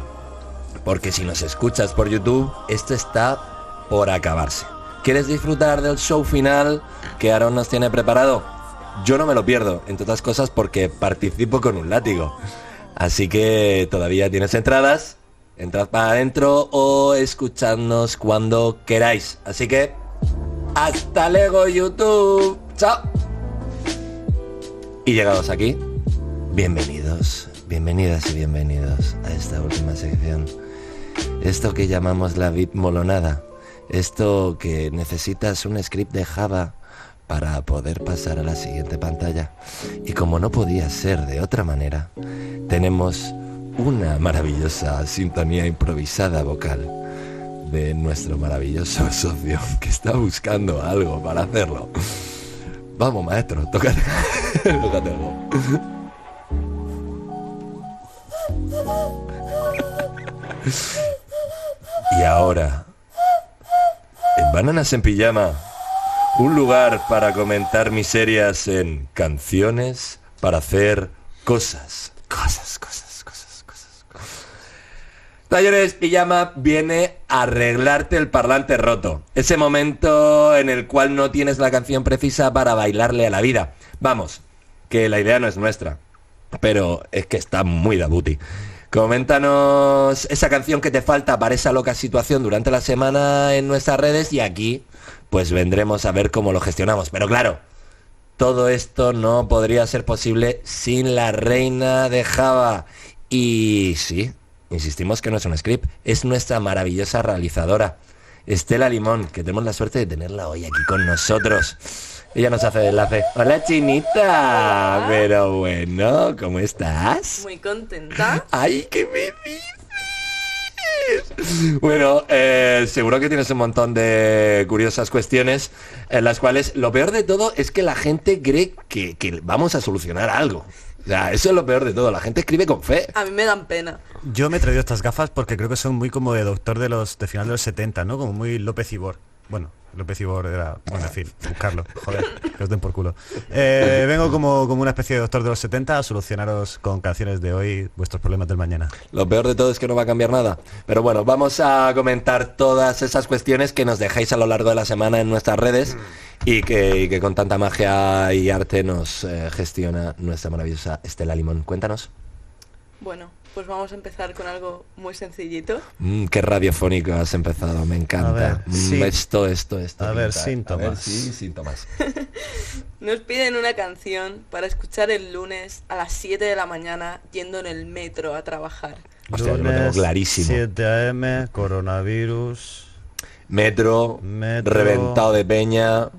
porque si nos escuchas por YouTube, esto está por acabarse. ¿Quieres disfrutar del show final que Aaron nos tiene preparado? Yo no me lo pierdo, entre otras cosas porque participo con un látigo. Así que todavía tienes entradas, entrad para adentro o escuchadnos cuando queráis. Así que hasta luego YouTube. Chao. Y llegados aquí, bienvenidos, bienvenidas y bienvenidos a esta última sección. Esto que llamamos la VIP molonada. Esto que necesitas un script de Java para poder pasar a la siguiente pantalla. Y como no podía ser de otra manera, tenemos una maravillosa sintonía improvisada vocal de nuestro maravilloso socio que está buscando algo para hacerlo. Vamos, maestro, tócate, tócate algo. Y ahora, en Bananas en Pijama, un lugar para comentar miserias en canciones para hacer cosas. Cosas, cosas, cosas, cosas. cosas. Talleres Pijama viene a arreglarte el parlante roto. Ese momento en el cual no tienes la canción precisa para bailarle a la vida. Vamos, que la idea no es nuestra. Pero es que está muy da booty. Coméntanos esa canción que te falta para esa loca situación durante la semana en nuestras redes y aquí pues vendremos a ver cómo lo gestionamos. Pero claro, todo esto no podría ser posible sin la reina de Java. Y sí, insistimos que no es un script, es nuestra maravillosa realizadora, Estela Limón, que tenemos la suerte de tenerla hoy aquí con nosotros. Ella nos hace de enlace. Hola Chinita. Pero bueno, ¿cómo estás? Muy contenta. ¡Ay, qué me Bueno, eh, seguro que tienes un montón de curiosas cuestiones en las cuales lo peor de todo es que la gente cree que, que vamos a solucionar algo. O sea, eso es lo peor de todo. La gente escribe con fe. A mí me dan pena. Yo me he traído estas gafas porque creo que son muy como de doctor de los de final de los 70, ¿no? Como muy López Ibor. Bueno, López Ibor era, bueno, en fin, buscarlo, joder, que os den por culo. Eh, vengo como, como una especie de doctor de los 70 a solucionaros con canciones de hoy vuestros problemas del mañana. Lo peor de todo es que no va a cambiar nada. Pero bueno, vamos a comentar todas esas cuestiones que nos dejáis a lo largo de la semana en nuestras redes y que, y que con tanta magia y arte nos eh, gestiona nuestra maravillosa Estela Limón. Cuéntanos. Bueno, pues vamos a empezar con algo muy sencillito. Mm, qué radiofónico has empezado, me encanta. Ver, Mm, sí. Esto, esto, esto. A ver, pinta, síntomas. A ver, sí, síntomas. Nos piden una canción para escuchar el lunes a las 7 de la mañana yendo en el metro a trabajar. Hostia, yo lo tengo clarísimo. 7 AM, coronavirus, Metro, Metro. reventado de peña.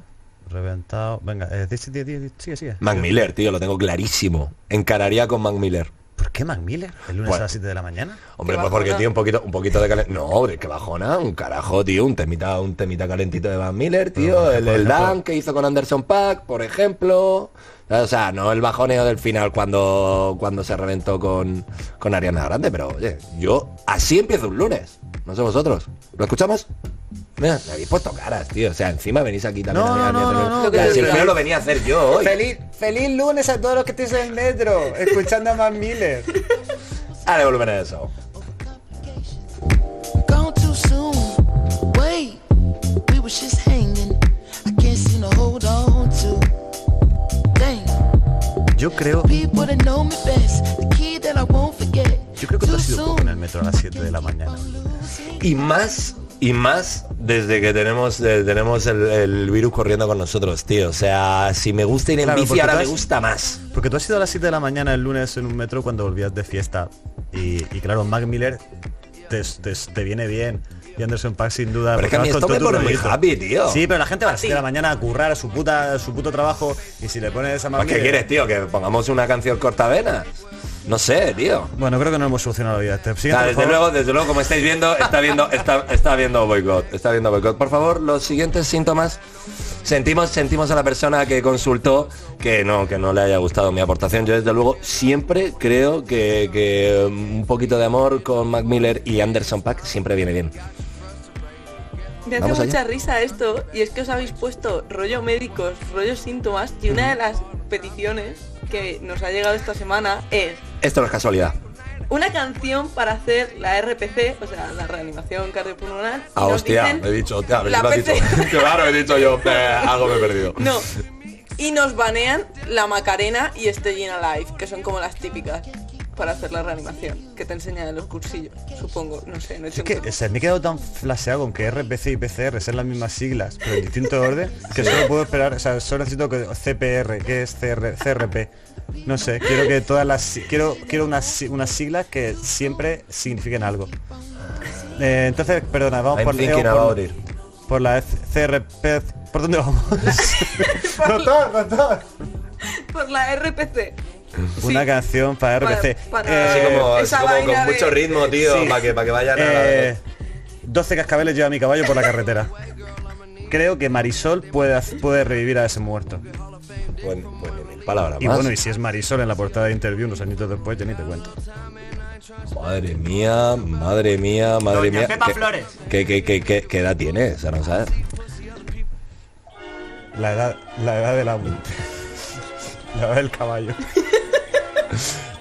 reventado. Venga, eh, sigue, sigue. Mac Miller, tío, lo tengo clarísimo. Encararía con Mac Miller. ¿Por qué Mac Miller? ¿El lunes a las 7 de la mañana? Hombre, pues porque, tío, un poquito, un poquito de calentito. No, de qué bajona, un carajo, tío, un temita, un temita calentito de Van Miller, tío, el, el Dan que hizo con Anderson Pack, por ejemplo. O sea, no el bajoneo del final cuando, cuando se reventó con, con Ariana Grande, pero oye, yo así empiezo un lunes. No sé vosotros. ¿Lo escuchamos? Mira, me habéis puesto caras, tío. O sea, encima venís aquí también No, a no, no, no, no, Ya, que si el feo lo venía a hacer yo hoy. Feliz, feliz lunes a todos los que estéis en el metro, escuchando a Mac Miller. Dale volumen a eso. Yo creo, yo creo que tú has sido poco en el metro a las 7 de la mañana. Y más Y más desde que tenemos eh, tenemos el, el virus corriendo con nosotros, tío. O sea, si me gusta ir en Claro, bici, ahora me gusta más. Porque tú has ido a las 7 de la mañana el lunes en un metro cuando volvías de fiesta. Y, y claro, Mac Miller te, te- te viene bien. Y Anderson Paak sin duda. Pero es que a mí esto me pone muy happy, tío. Sí, pero la gente va a las 7 de la mañana a currar a su puta a su puto trabajo. Y si le pones a Mac Pues, ¿Qué Miller- quieres, tío? ¿Que pongamos una canción cortavena? No sé, tío. Bueno, creo que no hemos solucionado la vida. Este. Por desde favor. luego, desde luego, como estáis viendo, está viendo, está, está viendo boicot. Está viendo boicot. Por favor, los siguientes síntomas. Sentimos, sentimos a la persona que consultó que no, que no le haya gustado mi aportación. Yo desde luego siempre creo que, que un poquito de amor con Mac Miller y Anderson Pack siempre viene bien. Me hace allá. mucha risa esto y es que os habéis puesto rollo médicos, rollo síntomas y una de las peticiones que nos ha llegado esta semana es Esto no es casualidad. una canción para hacer la RPC, o sea, la reanimación cardiopulmonar. Ah, nos hostia, dicen he dicho, hostia, la lo has dicho. Claro, he dicho yo, eh, algo me he perdido. No. Y nos banean la Macarena y Staying Alive, que son como las típicas para hacer la reanimación, que te enseñan en los cursillos, supongo, no sé, no he hecho Es que un- o sea, me he quedado tan flaseado con que RPC y PCR sean las mismas siglas, pero en distinto orden, que solo puedo esperar, o sea, solo necesito que CPR, que es CR, CRP. No sé, quiero que todas las quiero quiero unas unas siglas que siempre signifiquen algo. Eh, entonces, perdona, vamos I'm por, eh, por- por la CRP. ¿Por dónde vamos? doctor, doctor. por la RPC. Una canción para RPC. Para- para- Así como, Esa con de- mucho ritmo, tío, Sí. para que, para que vayan a... Eh, 12 cascabeles lleva mi caballo por la carretera. Creo que Marisol puede, puede revivir a ese muerto. Buen- palabra Y más. bueno, y si es Marisol en la portada de interview unos añitos después, ya ni te cuento. Madre mía, madre mía, madre Doña mía. Pepa ¿Qué- Flores. ¿Qué, qué, qué, qué, qué edad tiene? O sea, no sabes. La edad, la edad de la la edad del caballo.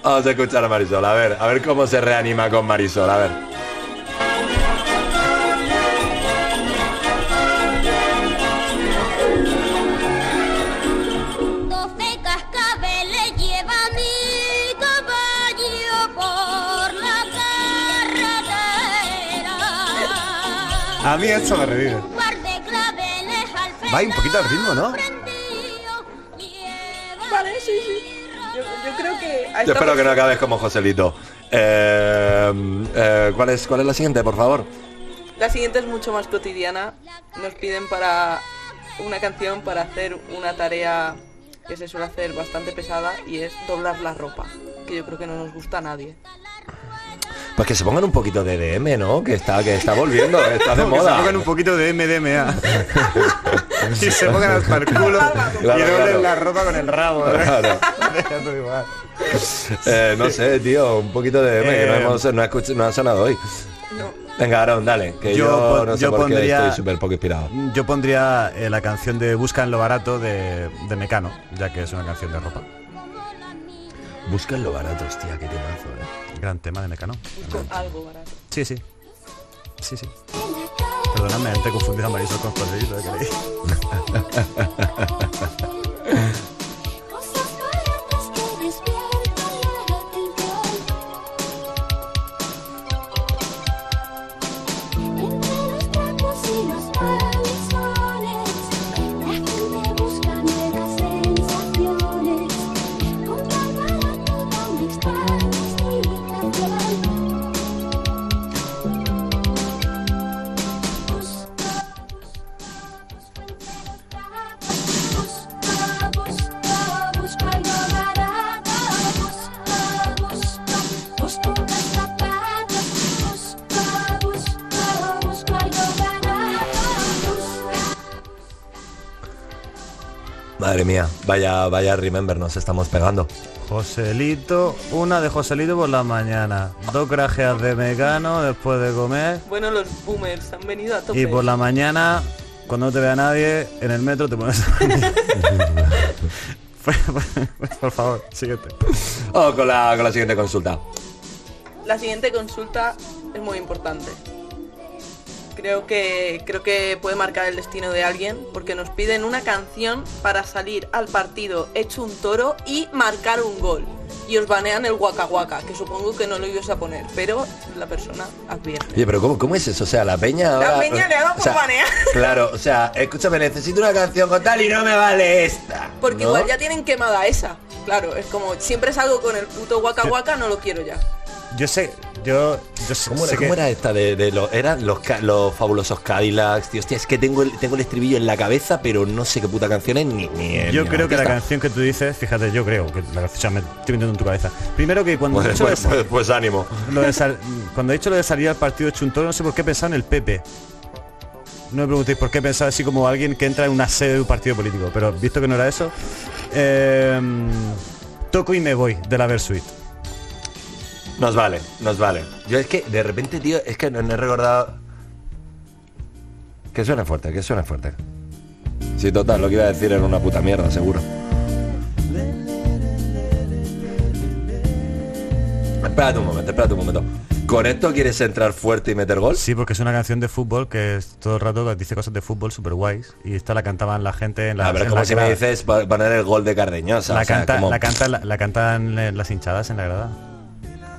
Vamos a escuchar a Marisol, a ver, a ver cómo se reanima con Marisol, a ver. 12 cascabeles lleva mi caballo por la carretera. A mí esto me revive. Va un poquito al ritmo, ¿no? Vale, sí, sí. Yo, yo creo que... Yo espero que no acabes como Joselito. Eh, eh, ¿cuál, es, ¿Cuál es la siguiente, por favor? La siguiente es mucho más cotidiana. Nos piden para una canción para hacer una tarea que se suele hacer bastante pesada y es doblar la ropa, que yo creo que no nos gusta a nadie. Pues que se pongan un poquito de DM, ¿no? Que está, que está volviendo, está de Que se moda. pongan un poquito de MDMA. y se pongan hasta el culo y doblen claro. la ropa con el rabo. ¿eh? Claro. Eh, no sé, tío, un poquito de que no, Eh, hemos, no, ha escuch- no ha sonado hoy. Venga, Aaron, dale, que yo, Yo no sé yo por qué pondría- estoy súper poco inspirado. Yo pondría eh, la canción de Busca en lo barato de, de Mecano, ya que es una canción de ropa. Busca en lo barato, hostia, qué temazo, eh. Gran tema de Mecano. Mucho algo barato. Sí, sí. Sí, sí. Perdóname, antes confundí a Marisol con Joselito, ¿eh? creí. Madre mía, vaya, vaya remember, nos estamos pegando. Joselito, una de Joselito por la mañana, dos grajeas de Mecano después de comer Bueno, los boomers han venido a tope. y por la mañana, cuando no te vea nadie, en el metro te pones por favor, siguiente. Oh, con la, con la siguiente consulta. La siguiente consulta es muy importante. Creo que, creo que puede marcar el destino de alguien porque nos piden una canción para salir al partido hecho un toro y marcar un gol. Y os banean el Waka Waka, que supongo que no lo ibas a poner, pero la persona advierte. Oye, pero ¿cómo, cómo es eso? O sea, la peña ahora... La peña le ha dado por o sea, banear. Claro, o sea, escúchame, necesito una canción con tal y no me vale esta. Porque ¿no? igual ya tienen quemada esa. Claro, es como siempre salgo con el puto Waka Waka, no lo quiero ya. Yo sé, yo, yo sé, ¿Cómo, era, sé cómo que- era esta de, de los eran los, los fabulosos Cadillacs, tío? Hostia, es que tengo el, tengo el estribillo en la cabeza, pero no sé qué puta canción es ni, ni Yo ni creo que la canción que tú dices, fíjate, yo creo que la canción, o sea, me estoy metiendo en tu cabeza. Primero que cuando he Pues, dicho pues, de- pues- pues ánimo. lo de sal- cuando he dicho lo de salir al partido chuntoro, no sé por qué he pensado en el PP. No me preguntéis por qué he pensado así como alguien que entra en una sede de un partido político, pero visto que no era eso, eh, toco y me voy de la Versuit. Nos vale, nos vale. Yo es que de repente, tío, es que no, no he recordado. Que suene fuerte, que suene fuerte. Sí, total, lo que iba a decir era una puta mierda, seguro. Espérate un momento, espérate un momento. ¿Con esto quieres entrar fuerte y meter gol? Sí, porque es una canción de fútbol que es todo el rato dice cosas de fútbol super guays y esta la cantaban la gente en la a ver, en como si me dices poner el gol de Cardeñosa. la, o sea, canta, como- la, canta, la, la cantan las hinchadas en la grada.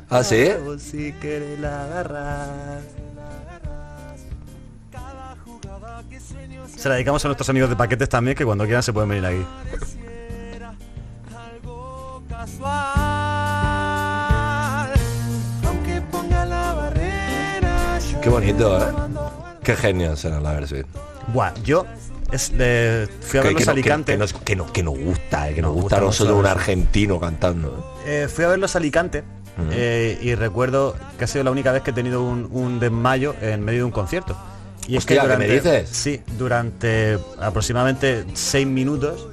¿Ah, sí? Si quieres la agarrar. Se la dedicamos a nuestros amigos de paquetes también, que cuando quieran se pueden venir aquí. Aunque ponga la barrera, yo Qué bonito, ¿eh? Qué genio será la versión. Buah, yo es, eh, fui a verlos a Alicante. Que, nos, que, nos- que nos gusta, eh, que nos, gusta a nosotros un argentino cantando. Eh, fui a verlos a Alicante eh, y recuerdo que ha sido la única vez que he tenido un, un desmayo en medio de un concierto. Y Hostia, ¿qué me dices? Sí, durante aproximadamente seis minutos,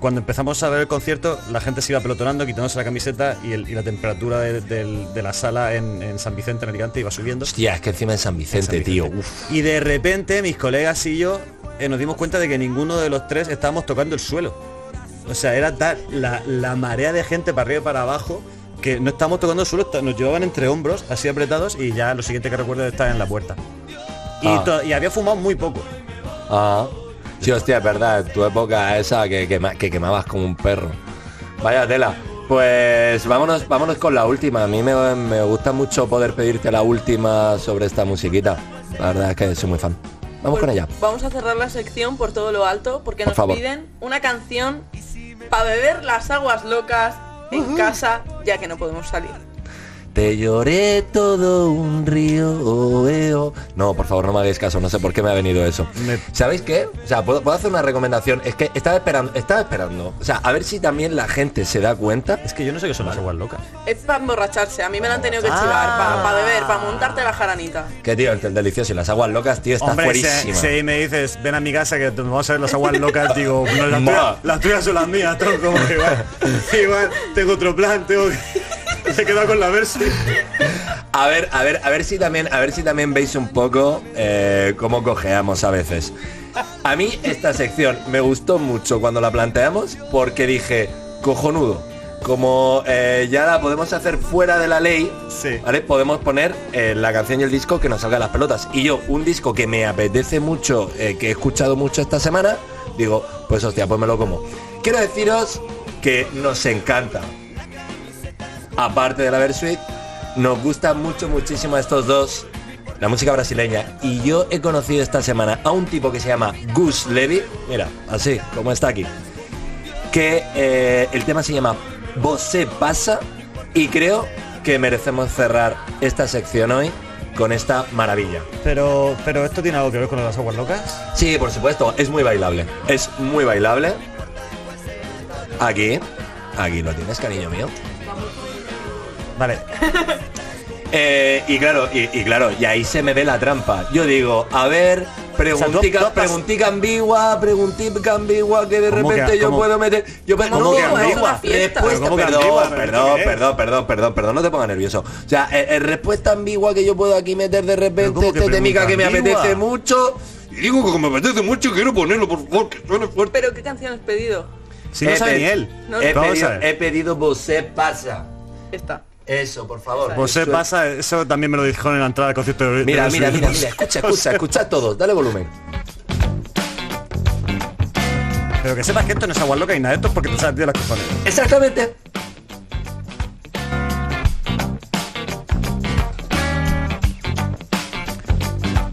cuando empezamos a ver el concierto, la gente se iba pelotonando, quitándose la camiseta y, el- y la temperatura de, la sala en, en San Vicente, en Alicante, iba subiendo. Hostia, es que encima en San Vicente, En San tío. Uf. Y de repente mis colegas y yo eh, nos dimos cuenta de que ninguno de los tres estábamos tocando el suelo. O sea, era tal la, la marea de gente para arriba y para abajo que no estábamos tocando el suelo, está- nos llevaban entre hombros, así apretados, y ya lo siguiente que recuerdo es estar en la puerta. Y, Ah. y había fumado muy poco. Ah. Sí, hostia, es verdad, en tu época esa que, quema- que quemabas como un perro. Vaya tela. Pues vámonos, vámonos con la última. A mí me, me gusta mucho poder pedirte la última sobre esta musiquita. La verdad es que soy muy fan. Vamos con ella. Vamos a cerrar la sección por todo lo alto porque Por nos favor. piden una canción para beber las aguas locas en casa ya que no podemos salir. Te lloré todo un río. oh, eh, oh. No, por favor, no me hagáis caso, no sé por qué me ha venido eso. ¿Sabéis qué? O sea, ¿puedo, puedo hacer una recomendación. Es que estaba esperando, estaba esperando. O sea, a ver si también la gente se da cuenta. Es que yo no sé qué son las aguas locas. Es para emborracharse, a mí me la han tenido que Ah. chivar, para beber, para montarte la jaranita. Que tío, el, el delicioso y las aguas locas, tío, está Hombre, si, fuerísima. si me dices, ven a mi casa que te- vamos a ver las aguas locas, digo, no, las, tuyas, las tuyas son las mías, que igual, igual, tengo otro plan, tengo que... Se queda con la versi. A ver, a ver, a ver si también, a ver si también veis un poco eh, cómo cojeamos a veces. A mí esta sección me gustó mucho cuando la planteamos porque dije, cojonudo. Como eh, ya la podemos hacer fuera de la ley, ¿vale? Podemos poner eh, la canción y el disco que nos salga las pelotas. Y yo, un disco que me apetece mucho, eh, que he escuchado mucho esta semana, digo, pues hostia, pues me lo como. Quiero deciros que nos encanta aparte de la Versuit, nos gusta mucho, muchísimo a estos dos la música brasileña. Y yo he conocido esta semana a un tipo que se llama Gus Levy, mira, así como está aquí, que eh, el tema se llama Você pasa y creo que merecemos cerrar esta sección hoy con esta maravilla. Pero, pero esto tiene algo que ver con las aguas locas. Sí, por supuesto, es muy bailable. Es muy bailable. Aquí, aquí lo tienes, cariño mío. Vale. Eh, y claro, y, y claro, y ahí se me ve la trampa. Yo digo, a ver, preguntica, preguntica ambigua, preguntica ambigua que de ¿Cómo que- repente yo cómo- puedo meter. Yo ¿Cómo no, que ambigua? respuesta, ¿Pero cómo que perdón, ambigua? ¿Pero perdón, perdón, perdón, perdón, perdón, perdón, no te pongas nervioso. O sea, eh, eh, respuesta ambigua que yo puedo aquí meter de repente ¿cómo que este temica que me apetece mucho. Y digo que me apetece mucho y quiero ponerlo, por favor, que suene fuerte. ¿Pero qué canción has pedido? Si no sabe ni él. No, He Vamos a pedido, ver. he pedido Você pasa. Esta. Eso, por favor. Pues se pasa, eso también me lo dijeron en la entrada del concierto de Mira, de mira, mira, mira, escucha, escucha, escucha todos, dale volumen. Pero que sepas que esto no es agua loca y nada, esto es porque te sale de las cojones. Exactamente.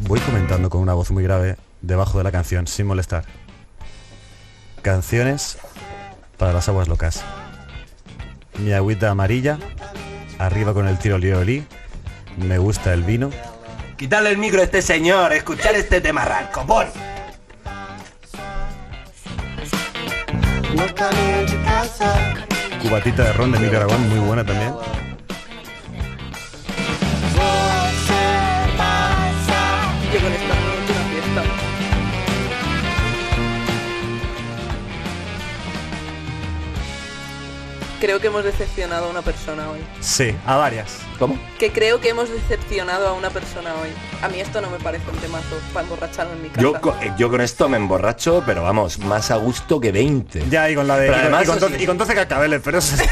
Voy comentando con una voz muy grave debajo de la canción, sin molestar. Canciones para las aguas locas. Mi agüita amarilla, arriba con el tiro liolí, me gusta el vino. Quitarle el micro a este señor, escuchar este tema caliente casa. Cubatita de ron de Nicaragua, muy buena también. Creo que hemos decepcionado a una persona hoy. Sí, a varias. ¿Cómo? Que creo que hemos decepcionado a una persona hoy. A mí esto no me parece un temazo para emborracharme en mi casa. Yo, co- eh, yo con esto me emborracho, pero vamos, más a gusto que 20. Ya, y con la de. Pero y con- además, y, con, eso y con 12 cascabeles, pero eso es,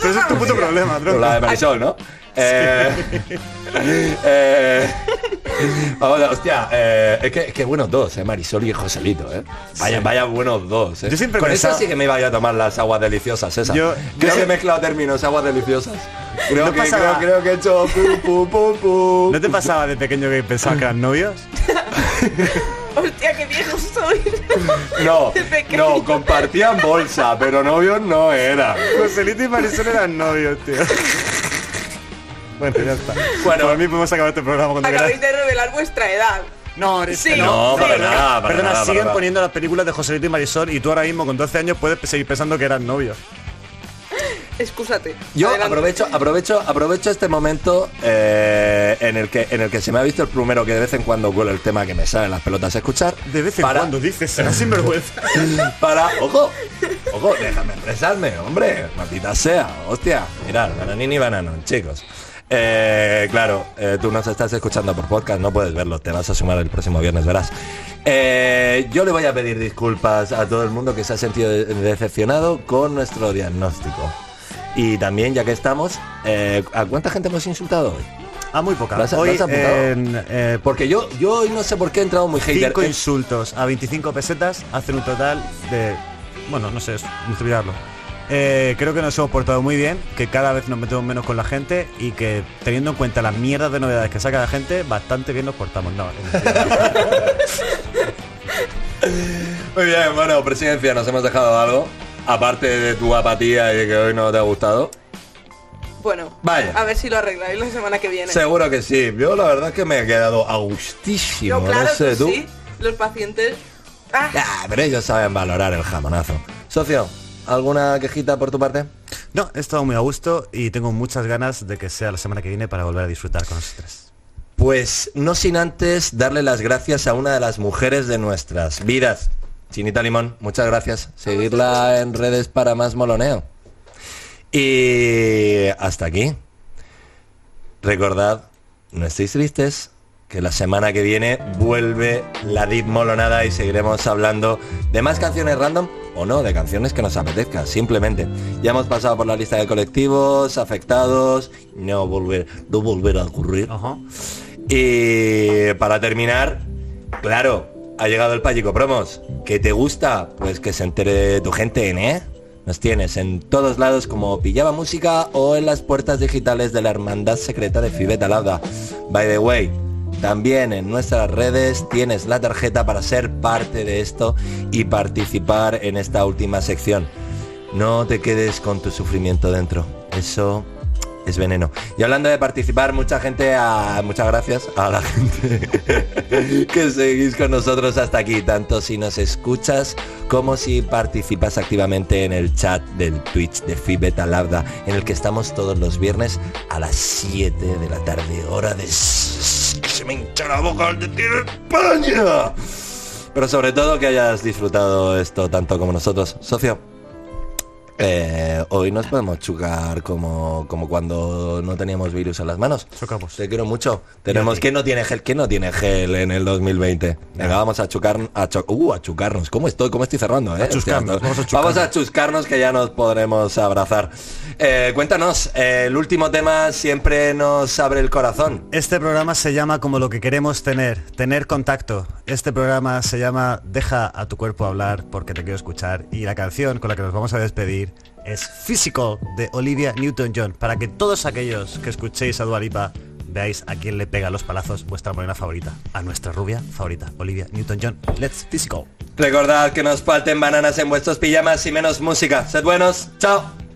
pero eso es tu puto problema, tronco. Con la de Marisol, ¿no? Eh, eh, vamos, hostia, eh, es, que, es que buenos dos, eh, Marisol y Joselito, eh. Vaya, Sí. vaya buenos dos, eh. Yo siempre Con pensaba- esa sí que me iba a tomar las aguas deliciosas, esas. Yo- creo yo- que he mezclado términos, aguas deliciosas. Creo, ¿No que, pasaba- creo, creo que he hecho pum, pum, pum, pum. ¿No te pasaba de pequeño que pensabas que eran novios? Hostia, qué viejo soy. No, pequeño. no, compartían bolsa, pero novios no era. Joselito y Marisol eran novios, tío. Bueno, ya está. Bueno. por mí podemos acabar este programa cuando Acabáis queráis. de revelar vuestra edad. No, eres Sí, No, sí. para nada, para Perdona, nada, para siguen nada. poniendo las películas de Joselito y Marisol y tú ahora mismo con 12 años puedes seguir pensando que eran novios. Excúsate. Yo Adelante. aprovecho, aprovecho, aprovecho este momento eh, en el que en el que se me ha visto el plumero que de vez en cuando cuelo el tema que me sale en las pelotas a escuchar. De vez en para, cuando dices, será sinvergüenza. Para, ojo, ojo, déjame expresarme, hombre, maldita sea, hostia. Mirad, bananini banano, chicos. Eh, claro, eh, tú nos estás escuchando por podcast, no puedes verlo, te vas a sumar el próximo viernes, verás. Eh, yo le voy a pedir disculpas a todo el mundo que se ha sentido de- decepcionado con nuestro diagnóstico. Y también, ya que estamos, eh, ¿a cuánta gente hemos insultado hoy? Ah, muy poca. En, eh, Porque yo, yo hoy no sé por qué he entrado muy hater. cinco insultos a 25 pesetas hacen un total de... Bueno, no sé, estudiarlo. Eh, creo que nos hemos portado muy bien, que cada vez nos metemos menos con la gente y que teniendo en cuenta las mierdas de novedades que saca la gente, bastante bien nos portamos. No. Muy bien, bueno, presidencia, nos hemos dejado algo. Aparte de tu apatía y de que hoy no te ha gustado. Bueno, Vaya. a ver si lo arregláis la semana que viene. Seguro que sí. Yo la verdad es que me he quedado a gustísimo. No, claro no sé que tú. sí. Los pacientes... Ah, Ah, pero ellos saben valorar el jamonazo. Socio, ¿alguna quejita por tu parte? no, he estado muy a gusto y tengo muchas ganas de que sea la semana que viene para volver a disfrutar con nosotros. Pues no sin antes darle las gracias a una de las mujeres de nuestras vidas. Chinita Limón, muchas gracias. Seguirla en redes para más moloneo. Y hasta aquí. Recordad, no estéis tristes, que la semana que viene vuelve la Deep Molonada y seguiremos hablando de más canciones random o no, de canciones que nos apetezca, simplemente. Ya hemos pasado por la lista de colectivos, afectados, no volver, no volver a ocurrir. Y para terminar, claro, ha llegado el Payico Promos. ¿Que te gusta? Pues que se entere tu gente, ¿eh? Nos tienes en todos lados como Pillaba Música o en las puertas digitales de la Hermandad Secreta de Fibeta Lauda. By the way, también en nuestras redes tienes la tarjeta para ser parte de esto y participar en esta última sección. No te quedes con tu sufrimiento dentro. Eso es veneno. Y hablando de participar, mucha gente, a, muchas gracias a la gente que seguís con nosotros hasta aquí, tanto si nos escuchas como si participas activamente en el chat del Twitch de Fibeta Labda, en el que estamos todos los viernes a las 7 de la tarde, hora de... Se me hincha la boca al decir España. Pero sobre todo que hayas disfrutado esto tanto como nosotros. Socio, eh, hoy nos podemos chucar como, como cuando no teníamos virus en las manos. Chocamos. Te quiero mucho. Tenemos que no tiene gel, que no tiene gel en el 2020. Venga, vamos a chucar, a, cho- uh, a chucarnos. ¿Cómo estoy? ¿Cómo estoy cerrando? Eh? A chuscarnos, vamos a chuscarnos. vamos a chuscarnos que ya nos podremos abrazar. Eh, cuéntanos, eh, el último tema siempre nos abre el corazón. Este programa se llama como lo que queremos tener, tener contacto. Este programa se llama Deja a tu cuerpo hablar porque te quiero escuchar. Y la canción con la que nos vamos a despedir es Physical de Olivia Newton-John. Para que todos aquellos que escuchéis a Dua Lipa veáis a quién le pega los palazos vuestra morena favorita. A nuestra rubia favorita, Olivia Newton-John. Let's Physical. Recordad que nos falten bananas en vuestros pijamas y menos música. Sed buenos, chao.